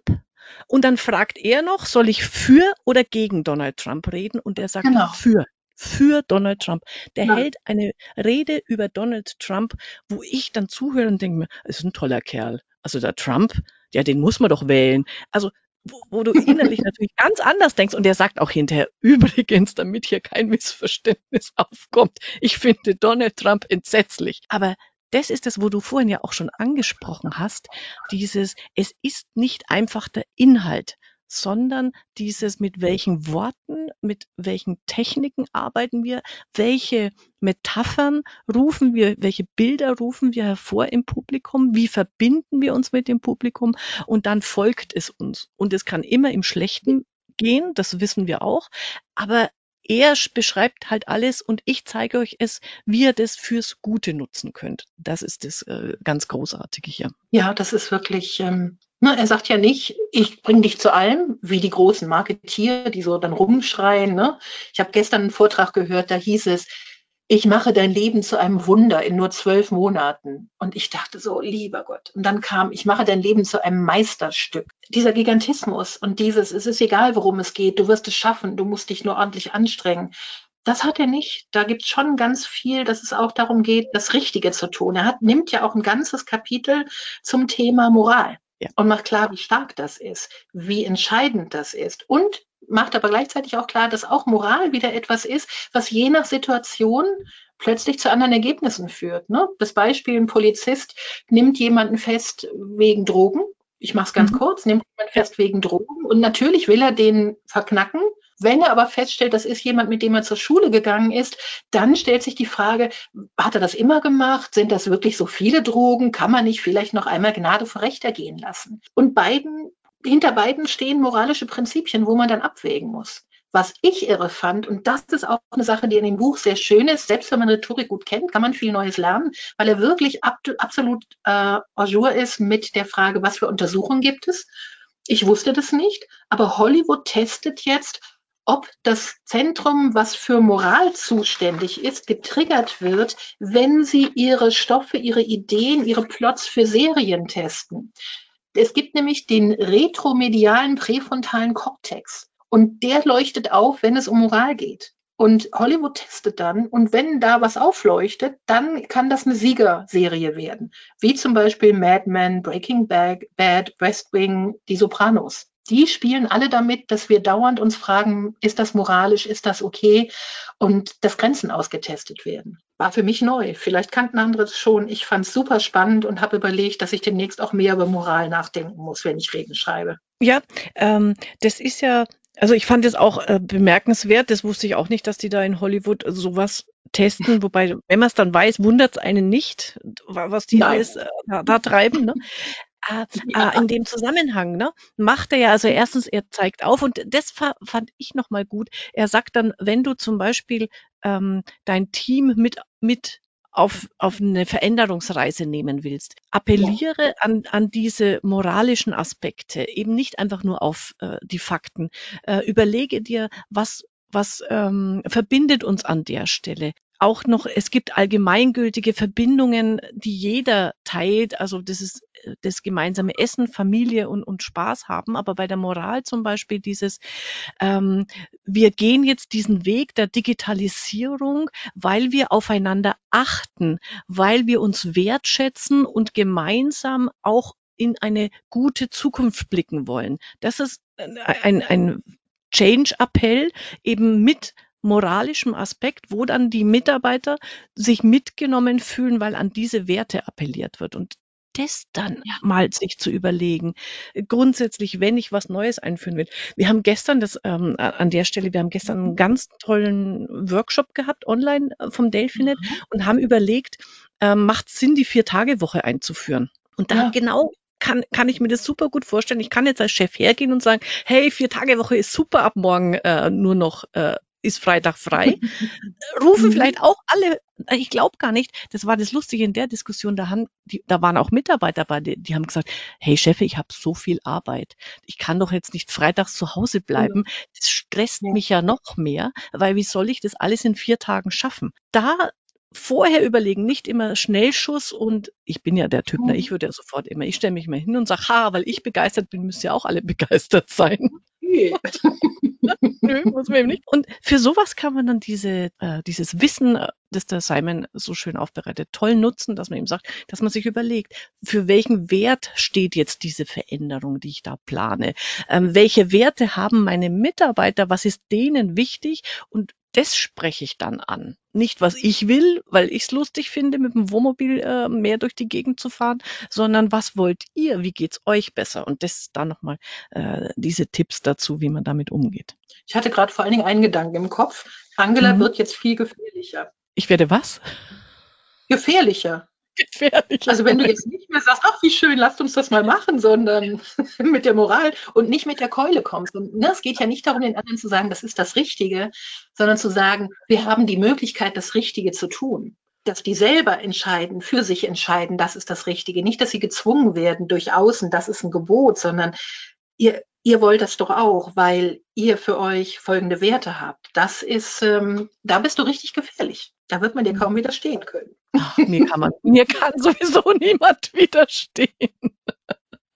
und dann fragt er noch, soll ich für oder gegen Donald Trump reden? Und er sagt genau. für. Für Donald Trump. Der ja. hält eine Rede über Donald Trump, wo ich dann zuhöre und denke mir, das ist ein toller Kerl. Also der Trump, ja, den muss man doch wählen. Also wo, wo du innerlich <laughs> natürlich ganz anders denkst. Und er sagt auch hinterher, <laughs> übrigens, damit hier kein Missverständnis aufkommt, ich finde Donald Trump entsetzlich. Aber das ist es, wo du vorhin ja auch schon angesprochen hast, dieses, es ist nicht einfach der Inhalt, sondern dieses, mit welchen Worten, mit welchen Techniken arbeiten wir, welche Metaphern rufen wir, welche Bilder rufen wir hervor im Publikum, wie verbinden wir uns mit dem Publikum und dann folgt es uns. Und es kann immer im Schlechten gehen, das wissen wir auch, aber er beschreibt halt alles und ich zeige euch es, wie ihr das fürs Gute nutzen könnt. Das ist das äh, ganz Großartige hier. Ja, das ist wirklich, ähm, ne, er sagt ja nicht, ich bringe dich zu allem, wie die großen Marketier, die so dann rumschreien. Ne? Ich habe gestern einen Vortrag gehört, da hieß es, ich mache dein Leben zu einem Wunder in nur zwölf Monaten. Und ich dachte so, lieber Gott. Und dann kam, ich mache dein Leben zu einem Meisterstück. Dieser Gigantismus und dieses, es ist egal, worum es geht, du wirst es schaffen, du musst dich nur ordentlich anstrengen. Das hat er nicht. Da gibt es schon ganz viel, dass es auch darum geht, das Richtige zu tun. Er hat, nimmt ja auch ein ganzes Kapitel zum Thema Moral. Ja. Und macht klar, wie stark das ist, wie entscheidend das ist. Und macht aber gleichzeitig auch klar, dass auch Moral wieder etwas ist, was je nach Situation plötzlich zu anderen Ergebnissen führt. Ne? Das Beispiel, ein Polizist nimmt jemanden fest wegen Drogen Ich mache es ganz mhm. kurz, nimmt jemand fest wegen Drogen und natürlich will er den verknacken. Wenn er aber feststellt, das ist jemand, mit dem er zur Schule gegangen ist, dann stellt sich die Frage, hat er das immer gemacht? Sind das wirklich so viele Drogen? Kann man nicht vielleicht noch einmal Gnade vor Recht ergehen lassen? Und beiden, hinter beiden stehen moralische Prinzipien, wo man dann abwägen muss. Was ich irre fand, und das ist auch eine Sache, die in dem Buch sehr schön ist, selbst wenn man Rhetorik gut kennt, kann man viel Neues lernen, weil er wirklich ab, absolut äh, jour ist mit der Frage, was für Untersuchungen gibt es. Ich wusste das nicht, aber Hollywood testet jetzt, ob das Zentrum, was für Moral zuständig ist, getriggert wird, wenn sie ihre Stoffe, ihre Ideen, ihre Plots für Serien testen. Es gibt nämlich den retromedialen präfrontalen Kortex. Und der leuchtet auf, wenn es um Moral geht. Und Hollywood testet dann, und wenn da was aufleuchtet, dann kann das eine Siegerserie werden. Wie zum Beispiel Mad Men, Breaking Bad, Bad, West Wing, Die Sopranos. Die spielen alle damit, dass wir dauernd uns fragen, ist das moralisch, ist das okay? Und dass Grenzen ausgetestet werden. War für mich neu. Vielleicht kannten andere es schon. Ich fand es super spannend und habe überlegt, dass ich demnächst auch mehr über Moral nachdenken muss, wenn ich Reden schreibe. Ja, ähm, das ist ja also ich fand es auch äh, bemerkenswert. Das wusste ich auch nicht, dass die da in Hollywood sowas testen. <laughs> Wobei, wenn man es dann weiß, wundert es einen nicht, was die Nein. alles äh, da, da, treiben. Ne? Äh, ja. äh, in dem Zusammenhang ne, macht er ja, also erstens, er zeigt auf und das fand ich nochmal gut. Er sagt dann, wenn du zum Beispiel ähm, dein Team mit, mit auf, auf eine Veränderungsreise nehmen willst. Appelliere an, an diese moralischen Aspekte, eben nicht einfach nur auf äh, die Fakten. Äh, überlege dir, was, was ähm, verbindet uns an der Stelle auch noch, es gibt allgemeingültige Verbindungen, die jeder teilt. Also das ist das gemeinsame Essen, Familie und, und Spaß haben. Aber bei der Moral zum Beispiel dieses, ähm, wir gehen jetzt diesen Weg der Digitalisierung, weil wir aufeinander achten, weil wir uns wertschätzen und gemeinsam auch in eine gute Zukunft blicken wollen. Das ist ein, ein Change-Appell eben mit moralischem Aspekt, wo dann die Mitarbeiter sich mitgenommen fühlen, weil an diese Werte appelliert wird. Und das dann ja. mal sich zu überlegen. Grundsätzlich, wenn ich was Neues einführen will. Wir haben gestern das ähm, an der Stelle, wir haben gestern einen ganz tollen Workshop gehabt online äh, vom Delphinet mhm. und haben überlegt, ähm, macht Sinn, die Vier-Tage-Woche einzuführen. Und da ja. genau kann, kann ich mir das super gut vorstellen. Ich kann jetzt als Chef hergehen und sagen, hey, vier Tage Woche ist super, ab morgen äh, nur noch äh, ist Freitag frei. <laughs> Rufen mhm. vielleicht auch alle, ich glaube gar nicht, das war das Lustige in der Diskussion, da, haben, die, da waren auch Mitarbeiter bei, die, die haben gesagt, hey Chef, ich habe so viel Arbeit. Ich kann doch jetzt nicht freitags zu Hause bleiben. Das stresst ja. mich ja noch mehr, weil wie soll ich das alles in vier Tagen schaffen? Da vorher überlegen, nicht immer Schnellschuss und ich bin ja der Typ, ne, ich würde ja sofort immer, ich stelle mich mal hin und sage, ha, weil ich begeistert bin, müsst ihr auch alle <laughs> begeistert sein. <laughs> Nö, muss man eben nicht. Und für sowas kann man dann diese, äh, dieses Wissen, äh, das der Simon so schön aufbereitet, toll nutzen, dass man ihm sagt, dass man sich überlegt, für welchen Wert steht jetzt diese Veränderung, die ich da plane? Ähm, welche Werte haben meine Mitarbeiter? Was ist denen wichtig? Und das spreche ich dann an. Nicht, was ich will, weil ich es lustig finde, mit dem Wohnmobil äh, mehr durch die Gegend zu fahren, sondern was wollt ihr? Wie geht's euch besser? Und das da nochmal äh, diese Tipps dazu, wie man damit umgeht. Ich hatte gerade vor allen Dingen einen Gedanken im Kopf. Angela mhm. wird jetzt viel gefährlicher. Ich werde was? Gefährlicher gefährlich. Also wenn du jetzt nicht mehr sagst, ach wie schön, lasst uns das mal machen, sondern <laughs> mit der Moral und nicht mit der Keule kommst. Und ne, es geht ja nicht darum, den anderen zu sagen, das ist das Richtige, sondern zu sagen, wir haben die Möglichkeit, das Richtige zu tun. Dass die selber entscheiden, für sich entscheiden, das ist das Richtige. Nicht, dass sie gezwungen werden durch Außen, das ist ein Gebot, sondern ihr, ihr wollt das doch auch, weil ihr für euch folgende Werte habt. Das ist, ähm, da bist du richtig gefährlich. Da wird man dir kaum widerstehen können. Ach, mir, kann man, mir kann sowieso <laughs> niemand widerstehen.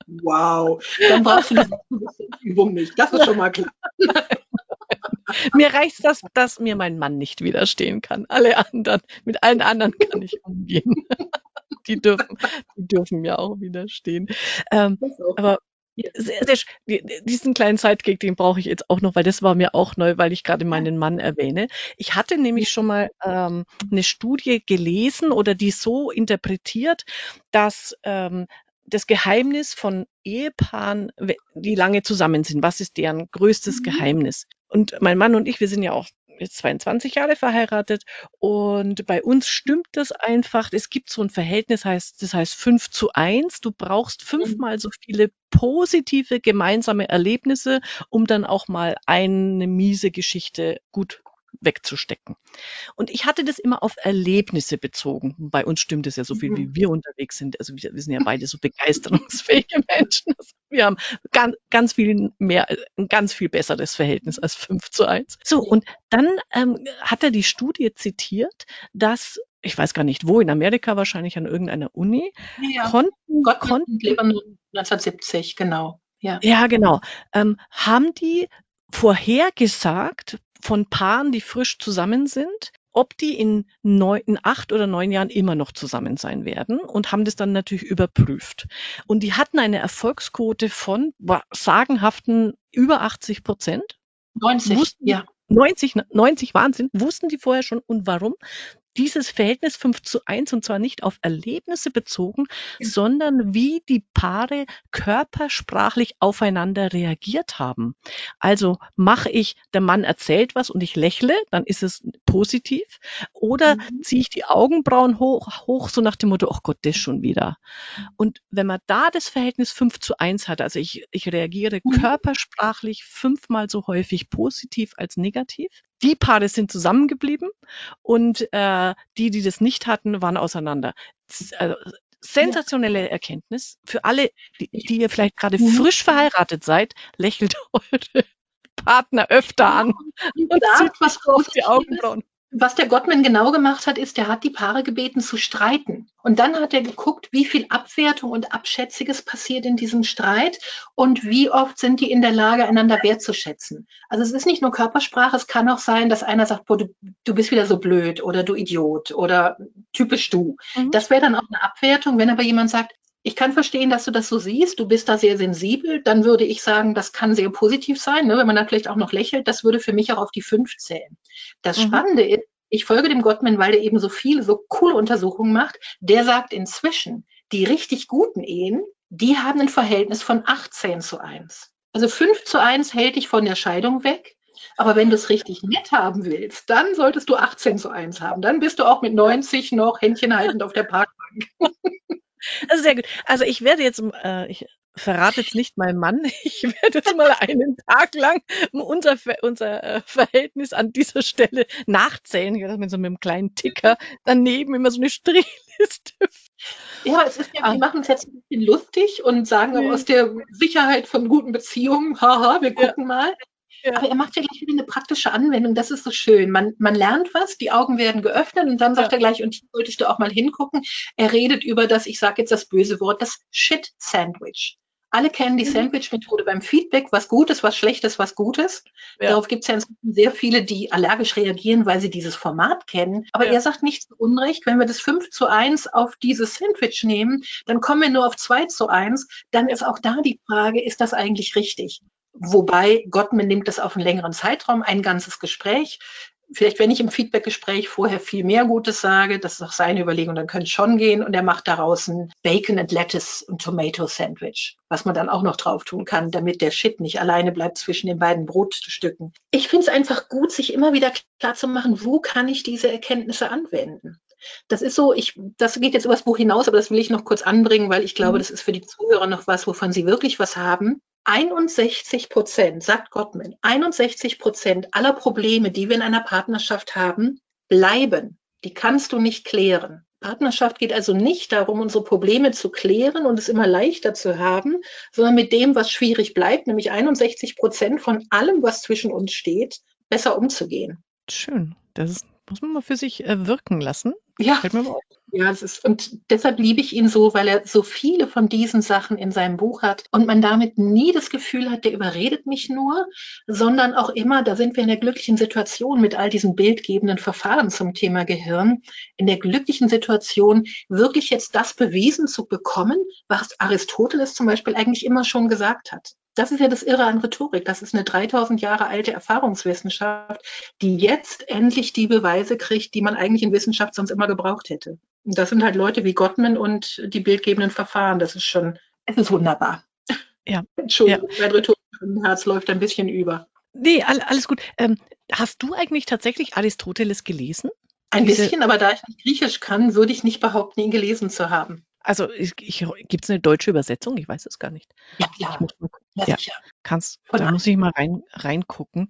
Wow, dann brauchst du die Übung nicht. Das ist schon mal klar. <laughs> mir reicht das, dass mir mein Mann nicht widerstehen kann. Alle anderen, mit allen anderen kann ich umgehen. <laughs> Die dürfen, die dürfen mir auch widerstehen. Ähm, aber sehr, sehr, diesen kleinen Sidekick, den brauche ich jetzt auch noch, weil das war mir auch neu, weil ich gerade meinen Mann erwähne. Ich hatte nämlich schon mal ähm, eine Studie gelesen oder die so interpretiert, dass ähm, das Geheimnis von Ehepaaren, die lange zusammen sind. Was ist deren größtes mhm. Geheimnis? Und mein Mann und ich, wir sind ja auch jetzt 22 Jahre verheiratet und bei uns stimmt das einfach. Es gibt so ein Verhältnis, heißt, das heißt 5 zu 1. Du brauchst fünfmal so viele positive gemeinsame Erlebnisse, um dann auch mal eine miese Geschichte gut wegzustecken. Und ich hatte das immer auf Erlebnisse bezogen. Bei uns stimmt es ja so viel, wie mhm. wir unterwegs sind. Also wir, wir sind ja <laughs> beide so begeisterungsfähige Menschen. Also wir haben ganz, ganz viel mehr, ein ganz viel besseres Verhältnis als 5 zu 1. So, und dann ähm, hat er die Studie zitiert, dass ich weiß gar nicht wo, in Amerika wahrscheinlich an irgendeiner Uni, ja, konnten, Gott konnten 1970, genau. Ja, ja genau. Ähm, haben die vorhergesagt, von Paaren, die frisch zusammen sind, ob die in, neun, in acht oder neun Jahren immer noch zusammen sein werden und haben das dann natürlich überprüft. Und die hatten eine Erfolgsquote von sagenhaften über 80 Prozent. 90, wussten, ja. 90, 90 Wahnsinn, wussten die vorher schon. Und warum? Dieses Verhältnis 5 zu 1 und zwar nicht auf Erlebnisse bezogen, ja. sondern wie die Paare körpersprachlich aufeinander reagiert haben. Also mache ich, der Mann erzählt was und ich lächle, dann ist es positiv. Oder mhm. ziehe ich die Augenbrauen hoch, hoch, so nach dem Motto, ach Gott, das schon wieder. Und wenn man da das Verhältnis 5 zu 1 hat, also ich, ich reagiere mhm. körpersprachlich fünfmal so häufig positiv als negativ, die Paare sind zusammengeblieben und äh, die, die das nicht hatten, waren auseinander. Also, sensationelle Erkenntnis für alle, die, die ihr vielleicht gerade mhm. frisch verheiratet seid, lächelt <laughs> eure Partner öfter an und, und zieht was auf die Augenbrauen. Was der Gottman genau gemacht hat, ist, der hat die Paare gebeten zu streiten. Und dann hat er geguckt, wie viel Abwertung und Abschätziges passiert in diesem Streit und wie oft sind die in der Lage, einander wertzuschätzen. Also es ist nicht nur Körpersprache, es kann auch sein, dass einer sagt, boah, du, du bist wieder so blöd oder du Idiot oder typisch du. Mhm. Das wäre dann auch eine Abwertung. Wenn aber jemand sagt, ich kann verstehen, dass du das so siehst. Du bist da sehr sensibel. Dann würde ich sagen, das kann sehr positiv sein. Ne? Wenn man dann vielleicht auch noch lächelt, das würde für mich auch auf die fünf zählen. Das mhm. Spannende ist, ich folge dem Gottman, weil der eben so viele, so coole Untersuchungen macht. Der sagt inzwischen, die richtig guten Ehen, die haben ein Verhältnis von 18 zu 1. Also 5 zu 1 hält dich von der Scheidung weg. Aber wenn du es richtig nett haben willst, dann solltest du 18 zu 1 haben. Dann bist du auch mit 90 noch händchenhaltend auf der Parkbank. <laughs> Also sehr gut. Also ich werde jetzt, äh, ich verrate jetzt nicht meinem Mann, <laughs> ich werde jetzt mal einen Tag lang unser, unser äh, Verhältnis an dieser Stelle nachzählen. Ich werde mit so einem kleinen Ticker daneben immer so eine Strichliste. <laughs> Ja, es ist ja, wir ah. machen es jetzt ein bisschen lustig und sagen auch aus der Sicherheit von guten Beziehungen, haha, wir gucken ja. mal. Ja. Aber er macht ja gleich wieder eine praktische Anwendung. Das ist so schön. Man, man lernt was, die Augen werden geöffnet und dann sagt ja. er gleich, und hier solltest du auch mal hingucken. Er redet über das, ich sage jetzt das böse Wort, das Shit-Sandwich. Alle kennen die mhm. Sandwich-Methode beim Feedback, was Gutes, was Schlechtes, was Gutes. Ja. Darauf gibt es ja sehr viele, die allergisch reagieren, weil sie dieses Format kennen. Aber ja. er sagt nicht zu Unrecht, wenn wir das 5 zu 1 auf dieses Sandwich nehmen, dann kommen wir nur auf 2 zu 1. Dann ist auch da die Frage, ist das eigentlich richtig? Wobei Gottman nimmt das auf einen längeren Zeitraum, ein ganzes Gespräch. Vielleicht, wenn ich im Feedbackgespräch vorher viel mehr Gutes sage, das ist auch seine Überlegung, dann könnte es schon gehen. Und er macht daraus ein Bacon and Lettuce und Tomato Sandwich, was man dann auch noch drauf tun kann, damit der Shit nicht alleine bleibt zwischen den beiden Brotstücken. Ich finde es einfach gut, sich immer wieder klar zu machen, wo kann ich diese Erkenntnisse anwenden? Das ist so, ich, das geht jetzt über das Buch hinaus, aber das will ich noch kurz anbringen, weil ich glaube, mhm. das ist für die Zuhörer noch was, wovon sie wirklich was haben. 61 Prozent, sagt Gottman, 61 Prozent aller Probleme, die wir in einer Partnerschaft haben, bleiben. Die kannst du nicht klären. Partnerschaft geht also nicht darum, unsere Probleme zu klären und es immer leichter zu haben, sondern mit dem, was schwierig bleibt, nämlich 61 Prozent von allem, was zwischen uns steht, besser umzugehen. Schön. Das muss man mal für sich äh, wirken lassen. Ja. Fällt mir auf. Ja, es ist, und deshalb liebe ich ihn so, weil er so viele von diesen Sachen in seinem Buch hat und man damit nie das Gefühl hat, der überredet mich nur, sondern auch immer, da sind wir in der glücklichen Situation mit all diesen bildgebenden Verfahren zum Thema Gehirn, in der glücklichen Situation, wirklich jetzt das bewiesen zu bekommen, was Aristoteles zum Beispiel eigentlich immer schon gesagt hat. Das ist ja das Irre an Rhetorik. Das ist eine 3000 Jahre alte Erfahrungswissenschaft, die jetzt endlich die Beweise kriegt, die man eigentlich in Wissenschaft sonst immer gebraucht hätte. Das sind halt Leute wie Gottman und die bildgebenden Verfahren. Das ist schon, es ist wunderbar. Ja. Entschuldigung, ja. mein rhetorischen Herz läuft ein bisschen über. Nee, alles gut. Ähm, hast du eigentlich tatsächlich Aristoteles gelesen? Ein Diese, bisschen, aber da ich nicht Griechisch kann, würde ich nicht behaupten, ihn gelesen zu haben. Also gibt es eine deutsche Übersetzung? Ich weiß es gar nicht. Ja, klar. Ich muss mal, ja, ja, kannst, da muss ich mal rein, reingucken.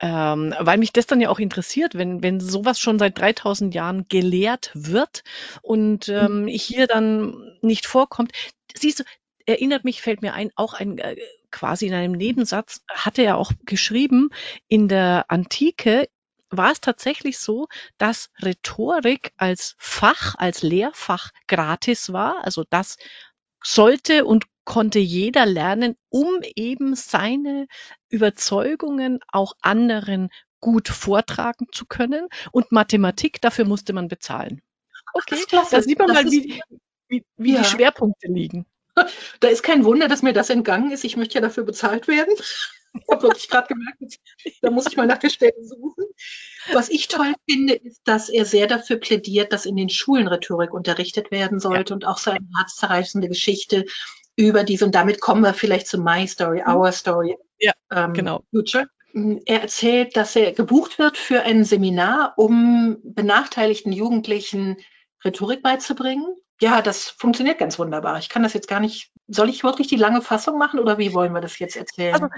Ähm, weil mich das dann ja auch interessiert, wenn, wenn sowas schon seit 3000 Jahren gelehrt wird und mhm. ähm, hier dann nicht vorkommt. Siehst du, erinnert mich, fällt mir ein, auch ein äh, quasi in einem Nebensatz, hatte er auch geschrieben, in der Antike war es tatsächlich so, dass Rhetorik als Fach, als Lehrfach gratis war. Also das sollte und konnte jeder lernen, um eben seine Überzeugungen auch anderen gut vortragen zu können. Und Mathematik, dafür musste man bezahlen. Okay, da sieht man mal, wie, wie, wie ja. die Schwerpunkte liegen. <laughs> Da ist kein Wunder, dass mir das entgangen ist. Ich möchte ja dafür bezahlt werden. Ich habe wirklich gerade gemerkt, da muss ich mal nach der Stelle suchen. Was ich toll finde, ist, dass er sehr dafür plädiert, dass in den Schulen Rhetorik unterrichtet werden sollte ja. und auch so eine herzzerreißende Geschichte über diese, und damit kommen wir vielleicht zu My Story, mhm. Our Story. Ja, ähm, genau. Future. Er erzählt, dass er gebucht wird für ein Seminar, um benachteiligten Jugendlichen Rhetorik beizubringen ja, das funktioniert ganz wunderbar. Ich kann das jetzt gar nicht. Soll ich wirklich die lange Fassung machen oder wie wollen wir das jetzt erzählen? Also,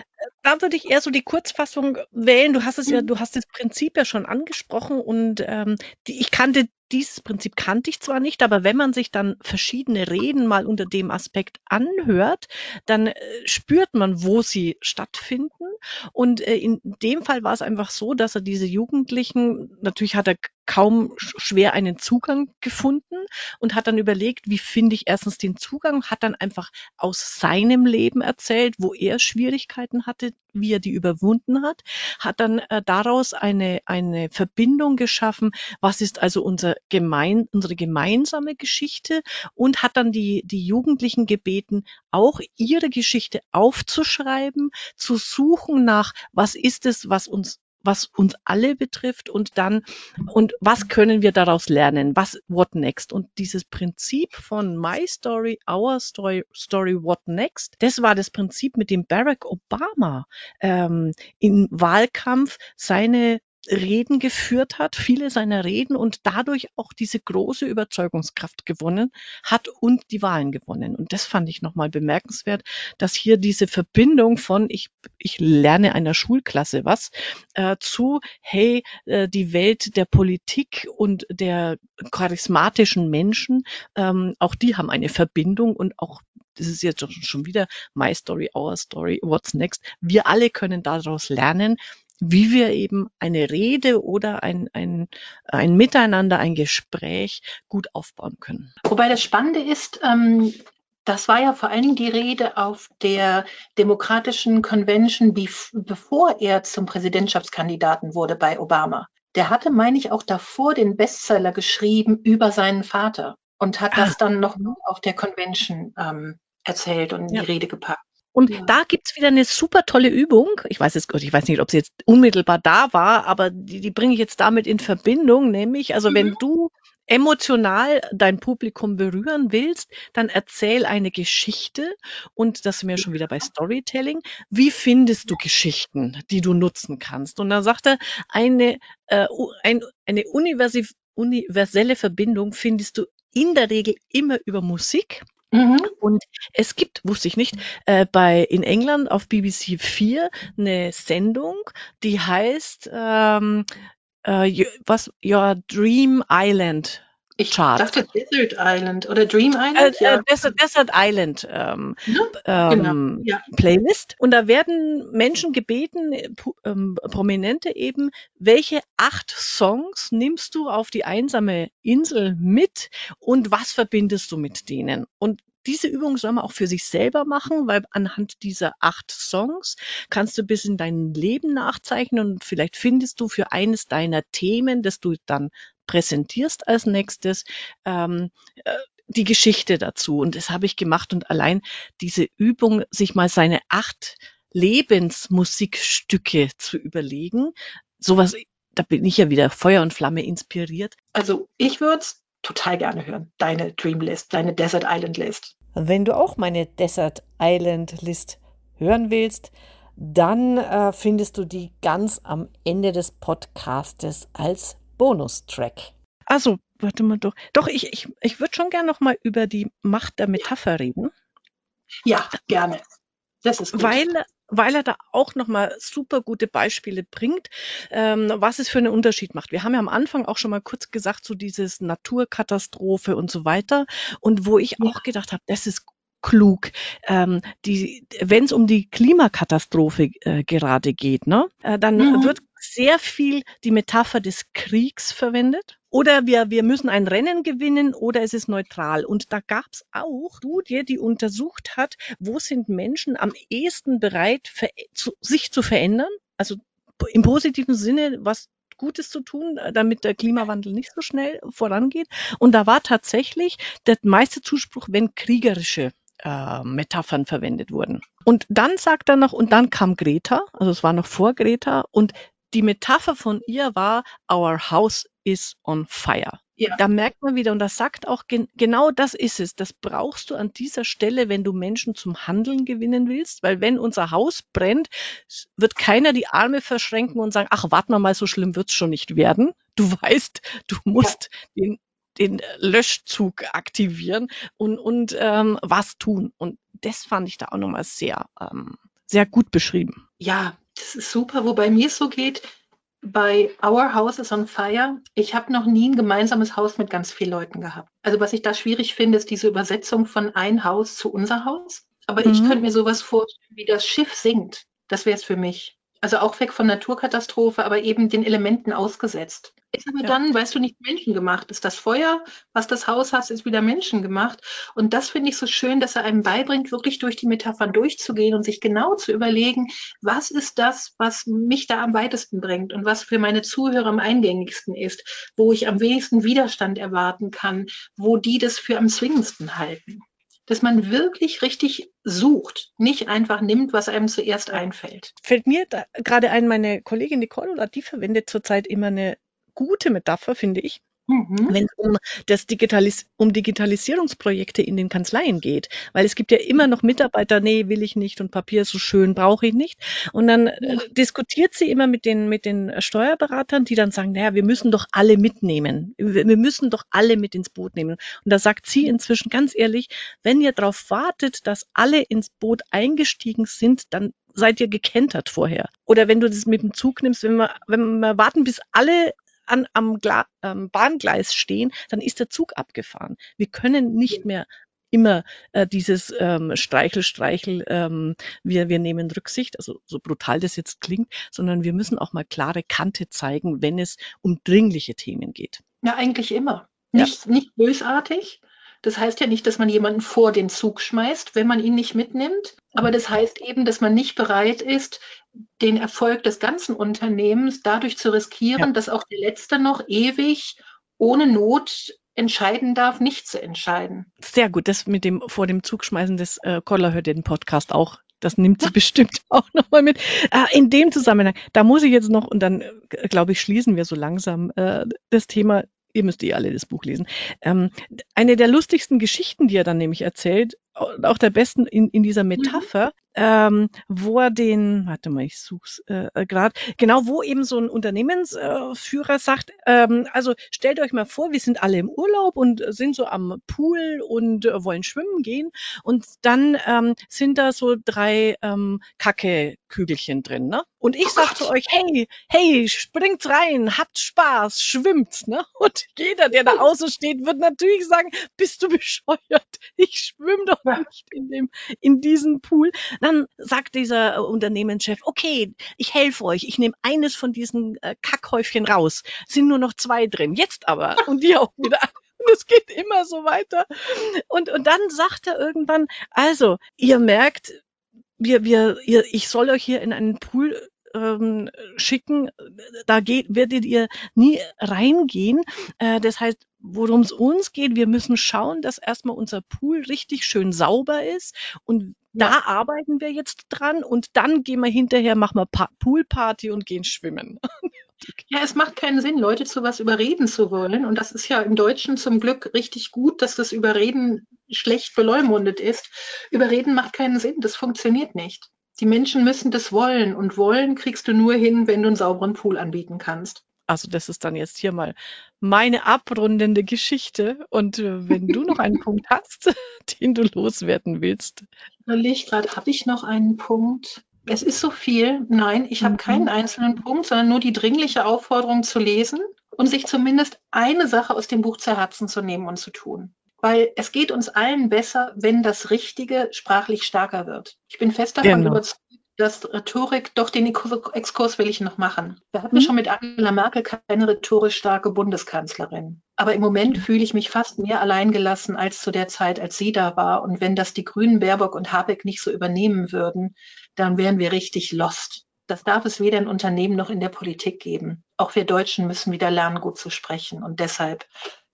da würde ich eher so die Kurzfassung wählen. Du hast es ja, mhm. du hast das Prinzip ja schon angesprochen und ähm, die, ich kannte dieses Prinzip kannte ich zwar nicht, aber wenn man sich dann verschiedene Reden mal unter dem Aspekt anhört, dann äh, spürt man, wo sie stattfinden. Und äh, in dem Fall war es einfach so, dass er diese Jugendlichen, natürlich hat er kaum schwer einen Zugang gefunden und hat dann überlegt, wie finde ich erstens den Zugang, hat dann einfach aus seinem Leben erzählt, wo er Schwierigkeiten hatte, wie er die überwunden hat, hat dann äh, daraus eine, eine Verbindung geschaffen, was ist also unser gemein, unsere gemeinsame Geschichte und hat dann die, die Jugendlichen gebeten, auch ihre Geschichte aufzuschreiben, zu suchen nach, was ist es, was uns was uns alle betrifft und dann, und was können wir daraus lernen? Was, what next? Und dieses Prinzip von My Story, Our Story, Story, What Next, das war das Prinzip, mit dem Barack Obama ähm, im Wahlkampf seine Reden geführt hat, viele seiner Reden und dadurch auch diese große Überzeugungskraft gewonnen hat und die Wahlen gewonnen. Und das fand ich nochmal bemerkenswert, dass hier diese Verbindung von ich, ich lerne einer Schulklasse was äh, zu, hey, äh, die Welt der Politik und der charismatischen Menschen, ähm, auch die haben eine Verbindung und auch das ist jetzt schon wieder My Story, Our Story, What's Next. Wir alle können daraus lernen, wie wir eben eine Rede oder ein, ein, ein Miteinander, ein Gespräch gut aufbauen können. Wobei das Spannende ist, ähm, das war ja vor allen Dingen die Rede auf der Demokratischen Convention, bevor er zum Präsidentschaftskandidaten wurde bei Obama. Der hatte, meine ich, auch davor den Bestseller geschrieben über seinen Vater und hat ah. das dann noch auf der Convention ähm, erzählt und in ja. die Rede gepackt. Und ja. da gibt's wieder eine super tolle Übung. Ich weiß jetzt, ich weiß nicht, ob sie jetzt unmittelbar da war, aber die, die bringe ich jetzt damit in Verbindung, nämlich, also mhm. wenn du emotional dein Publikum berühren willst, dann erzähl eine Geschichte und das sind wir schon wieder bei Storytelling. Wie findest du Geschichten, die du nutzen kannst? Und dann sagt er, eine, äh, ein, eine universelle Verbindung findest du in der Regel immer über Musik. Mhm. Und es gibt, wusste ich nicht, äh, bei in England auf BBC 4 eine Sendung, die heißt ähm, äh, was Your Dream Island ich Chart. dachte Desert Island oder Dream Island. Äh, ja. Desert, Desert Island ähm, ja, genau. ähm, ja. Playlist. Und da werden Menschen gebeten, ähm, Prominente eben, welche acht Songs nimmst du auf die einsame Insel mit und was verbindest du mit denen? Und diese Übung soll man auch für sich selber machen, weil anhand dieser acht Songs kannst du bis in dein Leben nachzeichnen und vielleicht findest du für eines deiner Themen, das du dann präsentierst als nächstes, ähm, äh, die Geschichte dazu. Und das habe ich gemacht und allein diese Übung, sich mal seine acht Lebensmusikstücke zu überlegen, sowas, da bin ich ja wieder Feuer und Flamme inspiriert. Also ich würde es total gerne hören. Deine Dream List, deine Desert Island List. Wenn du auch meine Desert Island List hören willst, dann äh, findest du die ganz am Ende des Podcastes als Bonustrack. Also, warte mal doch. Doch, ich, ich, ich würde schon gerne noch mal über die Macht der Metapher reden. Ja, gerne. Das ist gut. Weil, weil er da auch nochmal super gute Beispiele bringt, ähm, was es für einen Unterschied macht. Wir haben ja am Anfang auch schon mal kurz gesagt, so dieses Naturkatastrophe und so weiter. Und wo ich auch gedacht habe, das ist klug, ähm, die, wenn es um die Klimakatastrophe äh, gerade geht, ne, äh, dann mhm. wird sehr viel die Metapher des Kriegs verwendet. Oder wir, wir müssen ein Rennen gewinnen oder es ist neutral. Und da gab es auch Studie, die untersucht hat, wo sind Menschen am ehesten bereit, sich zu verändern, also im positiven Sinne was Gutes zu tun, damit der Klimawandel nicht so schnell vorangeht. Und da war tatsächlich der meiste Zuspruch, wenn kriegerische äh, Metaphern verwendet wurden. Und dann sagt er noch, und dann kam Greta, also es war noch vor Greta, und die Metapher von ihr war, our house is on fire. Ja. Da merkt man wieder, und das sagt auch gen genau das ist es. Das brauchst du an dieser Stelle, wenn du Menschen zum Handeln gewinnen willst, weil wenn unser Haus brennt, wird keiner die Arme verschränken und sagen, ach, warte mal, so schlimm wird's schon nicht werden. Du <laughs> weißt, du musst ja. den den Löschzug aktivieren und, und ähm, was tun. Und das fand ich da auch nochmal sehr, ähm, sehr gut beschrieben. Ja, das ist super. Wobei mir es so geht, bei Our House is on Fire, ich habe noch nie ein gemeinsames Haus mit ganz vielen Leuten gehabt. Also was ich da schwierig finde, ist diese Übersetzung von ein Haus zu unser Haus. Aber mhm. ich könnte mir sowas vorstellen, wie das Schiff sinkt. Das wäre es für mich. Also auch weg von Naturkatastrophe, aber eben den Elementen ausgesetzt. Ist aber ja. dann, weißt du, nicht menschengemacht. Ist das Feuer, was das Haus hat, ist wieder menschengemacht. Und das finde ich so schön, dass er einem beibringt, wirklich durch die Metaphern durchzugehen und sich genau zu überlegen, was ist das, was mich da am weitesten bringt und was für meine Zuhörer am eingängigsten ist, wo ich am wenigsten Widerstand erwarten kann, wo die das für am zwingendsten halten. Dass man wirklich richtig sucht, nicht einfach nimmt, was einem zuerst einfällt. Fällt mir gerade ein, meine Kollegin Nicole, die verwendet zurzeit immer eine gute Metapher, finde ich. Mhm. Wenn es um, das Digitalis um Digitalisierungsprojekte in den Kanzleien geht. Weil es gibt ja immer noch Mitarbeiter, nee, will ich nicht und Papier ist so schön, brauche ich nicht. Und dann äh, äh, diskutiert sie immer mit den, mit den Steuerberatern, die dann sagen, naja, wir müssen doch alle mitnehmen. Wir, wir müssen doch alle mit ins Boot nehmen. Und da sagt sie inzwischen ganz ehrlich, wenn ihr darauf wartet, dass alle ins Boot eingestiegen sind, dann seid ihr gekentert vorher. Oder wenn du das mit dem Zug nimmst, wenn wir, wenn wir warten, bis alle an, am Gla ähm, Bahngleis stehen, dann ist der Zug abgefahren. Wir können nicht mehr immer äh, dieses ähm, Streichel, Streichel, ähm, wir, wir nehmen Rücksicht, also so brutal das jetzt klingt, sondern wir müssen auch mal klare Kante zeigen, wenn es um dringliche Themen geht. Ja, eigentlich immer. Nicht, ja. nicht bösartig, das heißt ja nicht, dass man jemanden vor den Zug schmeißt, wenn man ihn nicht mitnimmt. Aber das heißt eben, dass man nicht bereit ist, den Erfolg des ganzen Unternehmens dadurch zu riskieren, ja. dass auch der Letzte noch ewig ohne Not entscheiden darf, nicht zu entscheiden. Sehr gut. Das mit dem vor dem Zug schmeißen, das äh, Koller hört den Podcast auch. Das nimmt sie bestimmt <laughs> auch nochmal mit. Äh, in dem Zusammenhang, da muss ich jetzt noch, und dann äh, glaube ich, schließen wir so langsam äh, das Thema ihr müsst eh alle das Buch lesen. Ähm, eine der lustigsten Geschichten, die er dann nämlich erzählt, auch der besten in, in dieser mhm. Metapher, ähm, wo er den, warte mal, ich such's äh, äh gerade, genau, wo eben so ein Unternehmensführer äh, sagt, ähm, also stellt euch mal vor, wir sind alle im Urlaub und sind so am Pool und äh, wollen schwimmen gehen und dann ähm, sind da so drei ähm, Kacke-Kügelchen drin, ne? Und ich sag zu euch, hey, hey, springt rein, habt Spaß, schwimmt, ne? Und jeder, der da außen steht, wird natürlich sagen, bist du bescheuert? Ich schwimme doch nicht in dem, in diesem Pool. Dann sagt dieser äh, Unternehmenschef, okay, ich helfe euch, ich nehme eines von diesen äh, Kackhäufchen raus. Sind nur noch zwei drin. Jetzt aber. Und die auch wieder. Und es geht immer so weiter. Und, und dann sagt er irgendwann, also, ihr merkt, wir, wir, ihr, ich soll euch hier in einen Pool ähm, schicken, da geht, werdet ihr nie reingehen. Äh, das heißt, worum es uns geht, wir müssen schauen, dass erstmal unser Pool richtig schön sauber ist und da arbeiten wir jetzt dran und dann gehen wir hinterher, machen wir pa Poolparty und gehen schwimmen. <laughs> Ja, es macht keinen Sinn, Leute zu was überreden zu wollen. Und das ist ja im Deutschen zum Glück richtig gut, dass das Überreden schlecht beleumundet ist. Überreden macht keinen Sinn, das funktioniert nicht. Die Menschen müssen das wollen und wollen kriegst du nur hin, wenn du einen sauberen Pool anbieten kannst. Also das ist dann jetzt hier mal meine abrundende Geschichte. Und äh, wenn du noch einen <laughs> Punkt hast, <laughs> den du loswerden willst. Überleg gerade, habe ich noch einen Punkt? Es ist so viel. Nein, ich habe mhm. keinen einzelnen Punkt, sondern nur die dringliche Aufforderung zu lesen und sich zumindest eine Sache aus dem Buch zu Herzen zu nehmen und zu tun. Weil es geht uns allen besser, wenn das Richtige sprachlich stärker wird. Ich bin fest davon genau. überzeugt, dass Rhetorik, doch den Exkurs will ich noch machen. Wir hatten mhm. schon mit Angela Merkel keine rhetorisch starke Bundeskanzlerin. Aber im Moment mhm. fühle ich mich fast mehr alleingelassen als zu der Zeit, als sie da war. Und wenn das die Grünen, Baerbock und Habeck nicht so übernehmen würden, dann wären wir richtig lost. Das darf es weder in Unternehmen noch in der Politik geben. Auch wir Deutschen müssen wieder lernen, gut zu sprechen. Und deshalb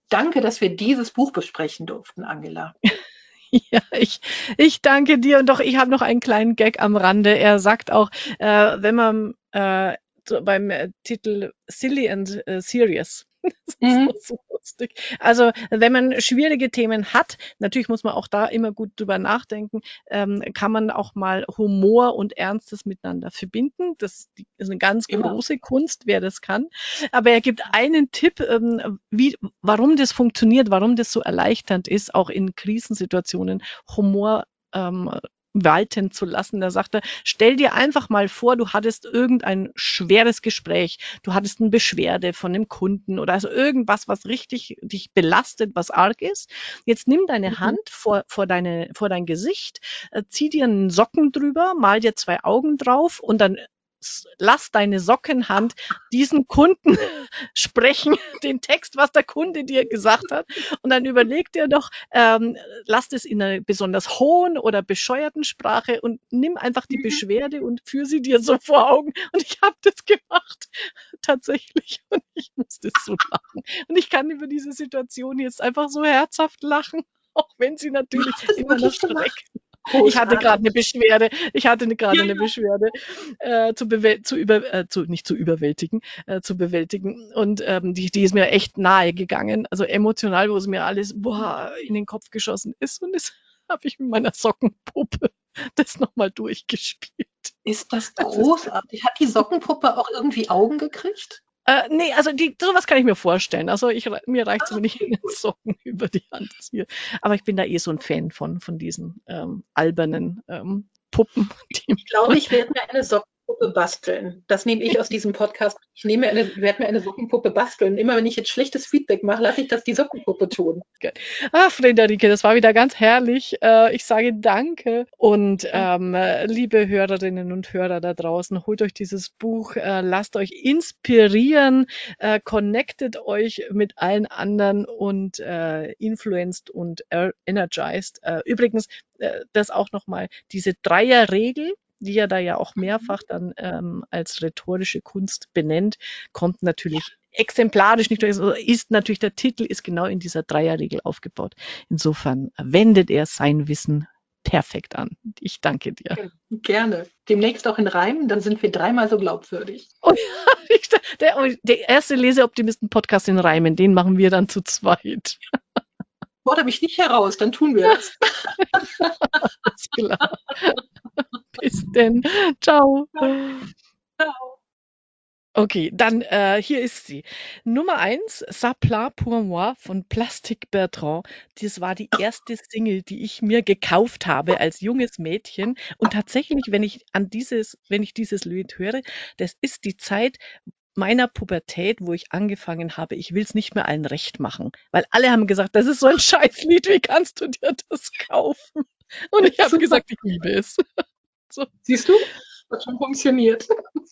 danke, dass wir dieses Buch besprechen durften, Angela. <laughs> <laughs> Ja, ich, ich danke dir und doch, ich habe noch einen kleinen Gag am Rande. Er sagt auch, äh, wenn man äh, beim äh, Titel Silly and äh, Serious <laughs> Mhm. So lustig. Also wenn man schwierige Themen hat, natürlich muss man auch da immer gut drüber nachdenken, ähm, kann man auch mal Humor und Ernstes miteinander verbinden. Das ist eine ganz genau. große Kunst, wer das kann. Aber er gibt einen Tipp, ähm, wie, warum das funktioniert, warum das so erleichternd ist, auch in Krisensituationen Humor ähm, walten zu lassen. Da sagt er, stell dir einfach mal vor, du hattest irgendein schweres Gespräch, du hattest eine Beschwerde von einem Kunden oder also irgendwas, was richtig dich belastet, was arg ist. Jetzt nimm deine mhm. Hand vor, vor, deine, vor dein Gesicht, äh, zieh dir einen Socken drüber, mal dir zwei Augen drauf und dann lass deine Sockenhand diesen Kunden <laughs> sprechen, <laughs> den Text, was der Kunde dir gesagt hat. Und dann überleg dir doch, ähm, lass es in einer besonders hohen oder bescheuerten Sprache und nimm einfach die mhm. Beschwerde und führ sie dir so vor Augen. Und ich habe das gemacht, <laughs> tatsächlich. Und ich musste so lachen. Und ich kann über diese Situation jetzt einfach so herzhaft lachen, auch wenn sie natürlich immer noch schreckt. Ich hatte gerade eine Beschwerde. Ich hatte gerade ja, eine Beschwerde äh, zu, zu über äh, zu nicht zu überwältigen, äh, zu bewältigen. Und ähm, die, die ist mir echt nahe gegangen. Also emotional, wo es mir alles boah, in den Kopf geschossen ist. Und das <laughs> habe ich mit meiner Sockenpuppe <laughs> das nochmal durchgespielt. Ist das großartig? Hat die Sockenpuppe auch irgendwie Augen gekriegt? Äh, nee, also die, sowas kann ich mir vorstellen. Also ich, mir reicht es nicht in den <laughs> Socken über die Hand hier. Aber ich bin da eh so ein Fan von, von diesen ähm, albernen ähm, Puppen. ich glaube, ich werde mir eine Socke Sockenpuppe basteln. Das nehme ich aus diesem Podcast. Ich nehme eine, werde mir eine Sockenpuppe basteln. Immer wenn ich jetzt schlechtes Feedback mache, lasse ich das die Sockenpuppe tun. Ah, Friederike, das war wieder ganz herrlich. Äh, ich sage danke. Und ähm, liebe Hörerinnen und Hörer da draußen, holt euch dieses Buch, äh, lasst euch inspirieren, äh, connectet euch mit allen anderen und äh, influenced und energized. Übrigens, das auch nochmal, diese Dreierregel, die er da ja auch mehrfach dann ähm, als rhetorische Kunst benennt, kommt natürlich exemplarisch nicht durch, also ist natürlich der Titel ist genau in dieser Dreierregel aufgebaut. Insofern wendet er sein Wissen perfekt an. Ich danke dir. Gerne. Demnächst auch in Reimen, dann sind wir dreimal so glaubwürdig. Oh ja, <laughs> der, der erste Leseoptimisten-Podcast in Reimen, den machen wir dann zu zweit. <laughs> Fordere mich nicht heraus, dann tun wir es. <laughs> Alles klar. Bis denn. Ciao. Ciao. Okay, dann äh, hier ist sie. Nummer eins, Sapla pour moi von Plastic Bertrand. Das war die erste Single, die ich mir gekauft habe als junges Mädchen. Und tatsächlich, wenn ich an dieses, wenn ich dieses Lied höre, das ist die Zeit meiner Pubertät, wo ich angefangen habe, ich will es nicht mehr allen recht machen. Weil alle haben gesagt, das ist so ein Scheißlied, wie kannst du dir das kaufen? Und ich habe gesagt, ich liebe es. <laughs> So. Siehst du? Hat schon funktioniert.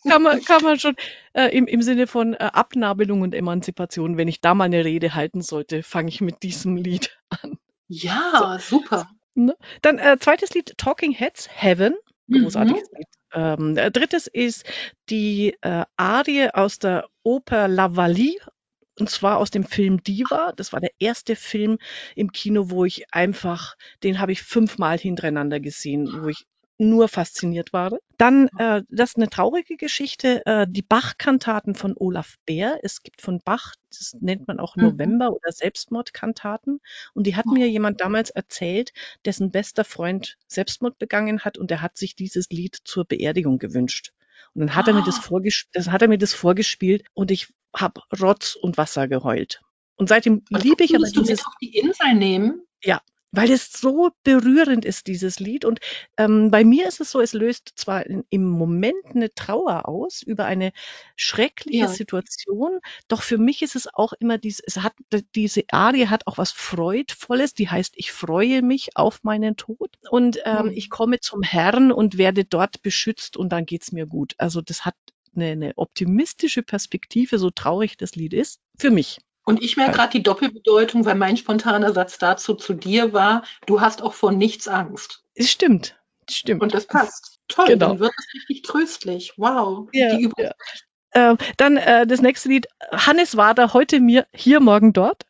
Kann man, kann man schon äh, im, im Sinne von äh, Abnabelung und Emanzipation, wenn ich da mal eine Rede halten sollte, fange ich mit diesem Lied <laughs> an. Ja, so. super. Ne? Dann äh, zweites Lied, Talking Heads, Heaven. Großartiges mhm. Lied. Ähm, drittes ist die äh, Arie aus der Oper La Vallie und zwar aus dem Film Diva. Das war der erste Film im Kino, wo ich einfach, den habe ich fünfmal hintereinander gesehen, wo ich nur fasziniert war. Dann, äh, das ist eine traurige Geschichte, äh, die Bach-Kantaten von Olaf Bär. Es gibt von Bach, das nennt man auch Mhm. November- oder Selbstmordkantaten. Und die hat mir jemand damals erzählt, dessen bester Freund Selbstmord begangen hat und er hat sich dieses Lied zur Beerdigung gewünscht. Und dann hat er mir das Ah. vorgespielt, das hat er mir das vorgespielt und ich habe Rotz und Wasser geheult. Und seitdem liebe ich aber würdest du dieses mit auf die Insel nehmen? Weil es so berührend ist, dieses Lied. Und ähm, bei mir ist es so, es löst zwar in, im Moment eine Trauer aus über eine schreckliche Ja. Situation, doch für mich ist es auch immer dies, es hat, diese Arie hat auch was Freudvolles, die heißt, ich freue mich auf meinen Tod und ähm, Mhm. ich komme zum Herrn und werde dort beschützt und dann geht's mir gut. Also das hat eine, eine optimistische Perspektive, so traurig das Lied ist, für mich. Und ich merke Ja. gerade die Doppelbedeutung, weil mein spontaner Satz dazu zu dir war, du hast auch vor nichts Angst. Es stimmt, es stimmt. Und das passt. Toll, Genau. dann wird es richtig tröstlich. Wow. Ja, die Übung. ja. Ähm, dann äh, das nächste Lied, Hannes Wader, heute mir, hier, morgen dort.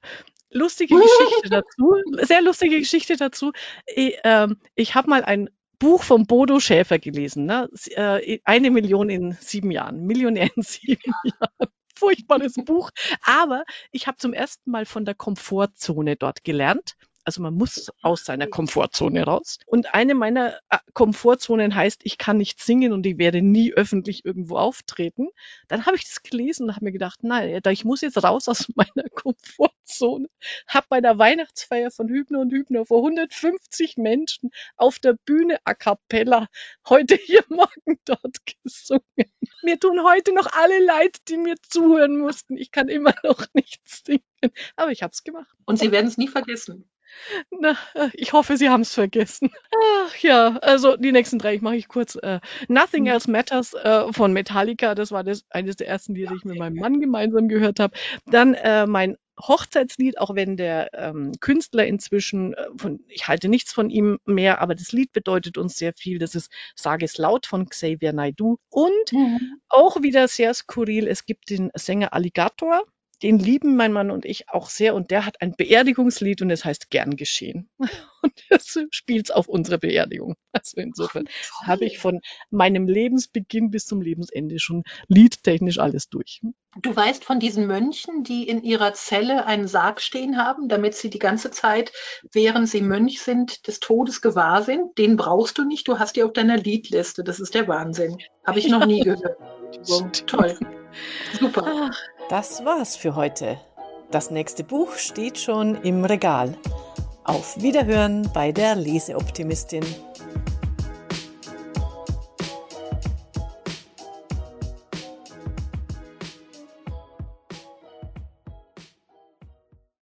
Lustige Geschichte <laughs> dazu, sehr lustige Geschichte dazu. Ich, ähm, ich habe mal ein Buch von Bodo Schäfer gelesen, ne? Äh, eine Million in sieben Jahren, Millionär in sieben <laughs> Jahren. Furchtbares Buch. Aber ich habe zum ersten Mal von der Komfortzone dort gelernt. Also man muss aus seiner Komfortzone raus. Und eine meiner äh, Komfortzonen heißt, ich kann nicht singen und ich werde nie öffentlich irgendwo auftreten. Dann habe ich das gelesen und habe mir gedacht, nein, ich muss jetzt raus aus <laughs> meiner Komfortzone. Hab bei der Weihnachtsfeier von Hübner und Hübner vor 150 Menschen auf der Bühne a cappella heute hier, <laughs> morgen dort gesungen. Mir tun heute noch alle leid, die mir zuhören mussten. Ich kann immer <laughs> noch nicht singen, aber ich habe es gemacht. Und sie werden es nie vergessen. Na, äh, ich hoffe, Sie haben es vergessen. Ach ja, also die nächsten drei, ich mache ich kurz. Äh, Nothing. Else Matters äh, von Metallica, das war das, eines der ersten Lieder, die ich mit meinem Mann gemeinsam gehört habe. Dann äh, mein Hochzeitslied, auch wenn der ähm, Künstler inzwischen, äh, von, ich halte nichts von ihm mehr, aber das Lied bedeutet uns sehr viel. Das ist Sage es laut von Xavier Naidoo. Und auch wieder sehr skurril, es gibt den Sänger Alligator. Den lieben mein Mann und ich auch sehr und der hat ein Beerdigungslied und es heißt Gern geschehen. <laughs> Und das spielt's auf unserer Beerdigung. Also insofern habe ich von meinem Lebensbeginn bis zum Lebensende schon liedtechnisch alles durch. Du weißt von diesen Mönchen, die in ihrer Zelle einen Sarg stehen haben, damit sie die ganze Zeit, während sie Mönch sind, des Todes gewahr sind. Den brauchst du nicht, du hast die auf deiner Liedliste. Das ist der Wahnsinn. Habe ich noch nie <laughs> gehört. Toll. Super. Das war's für heute. Das nächste Buch steht schon im Regal. Auf Wiederhören bei der Leseoptimistin.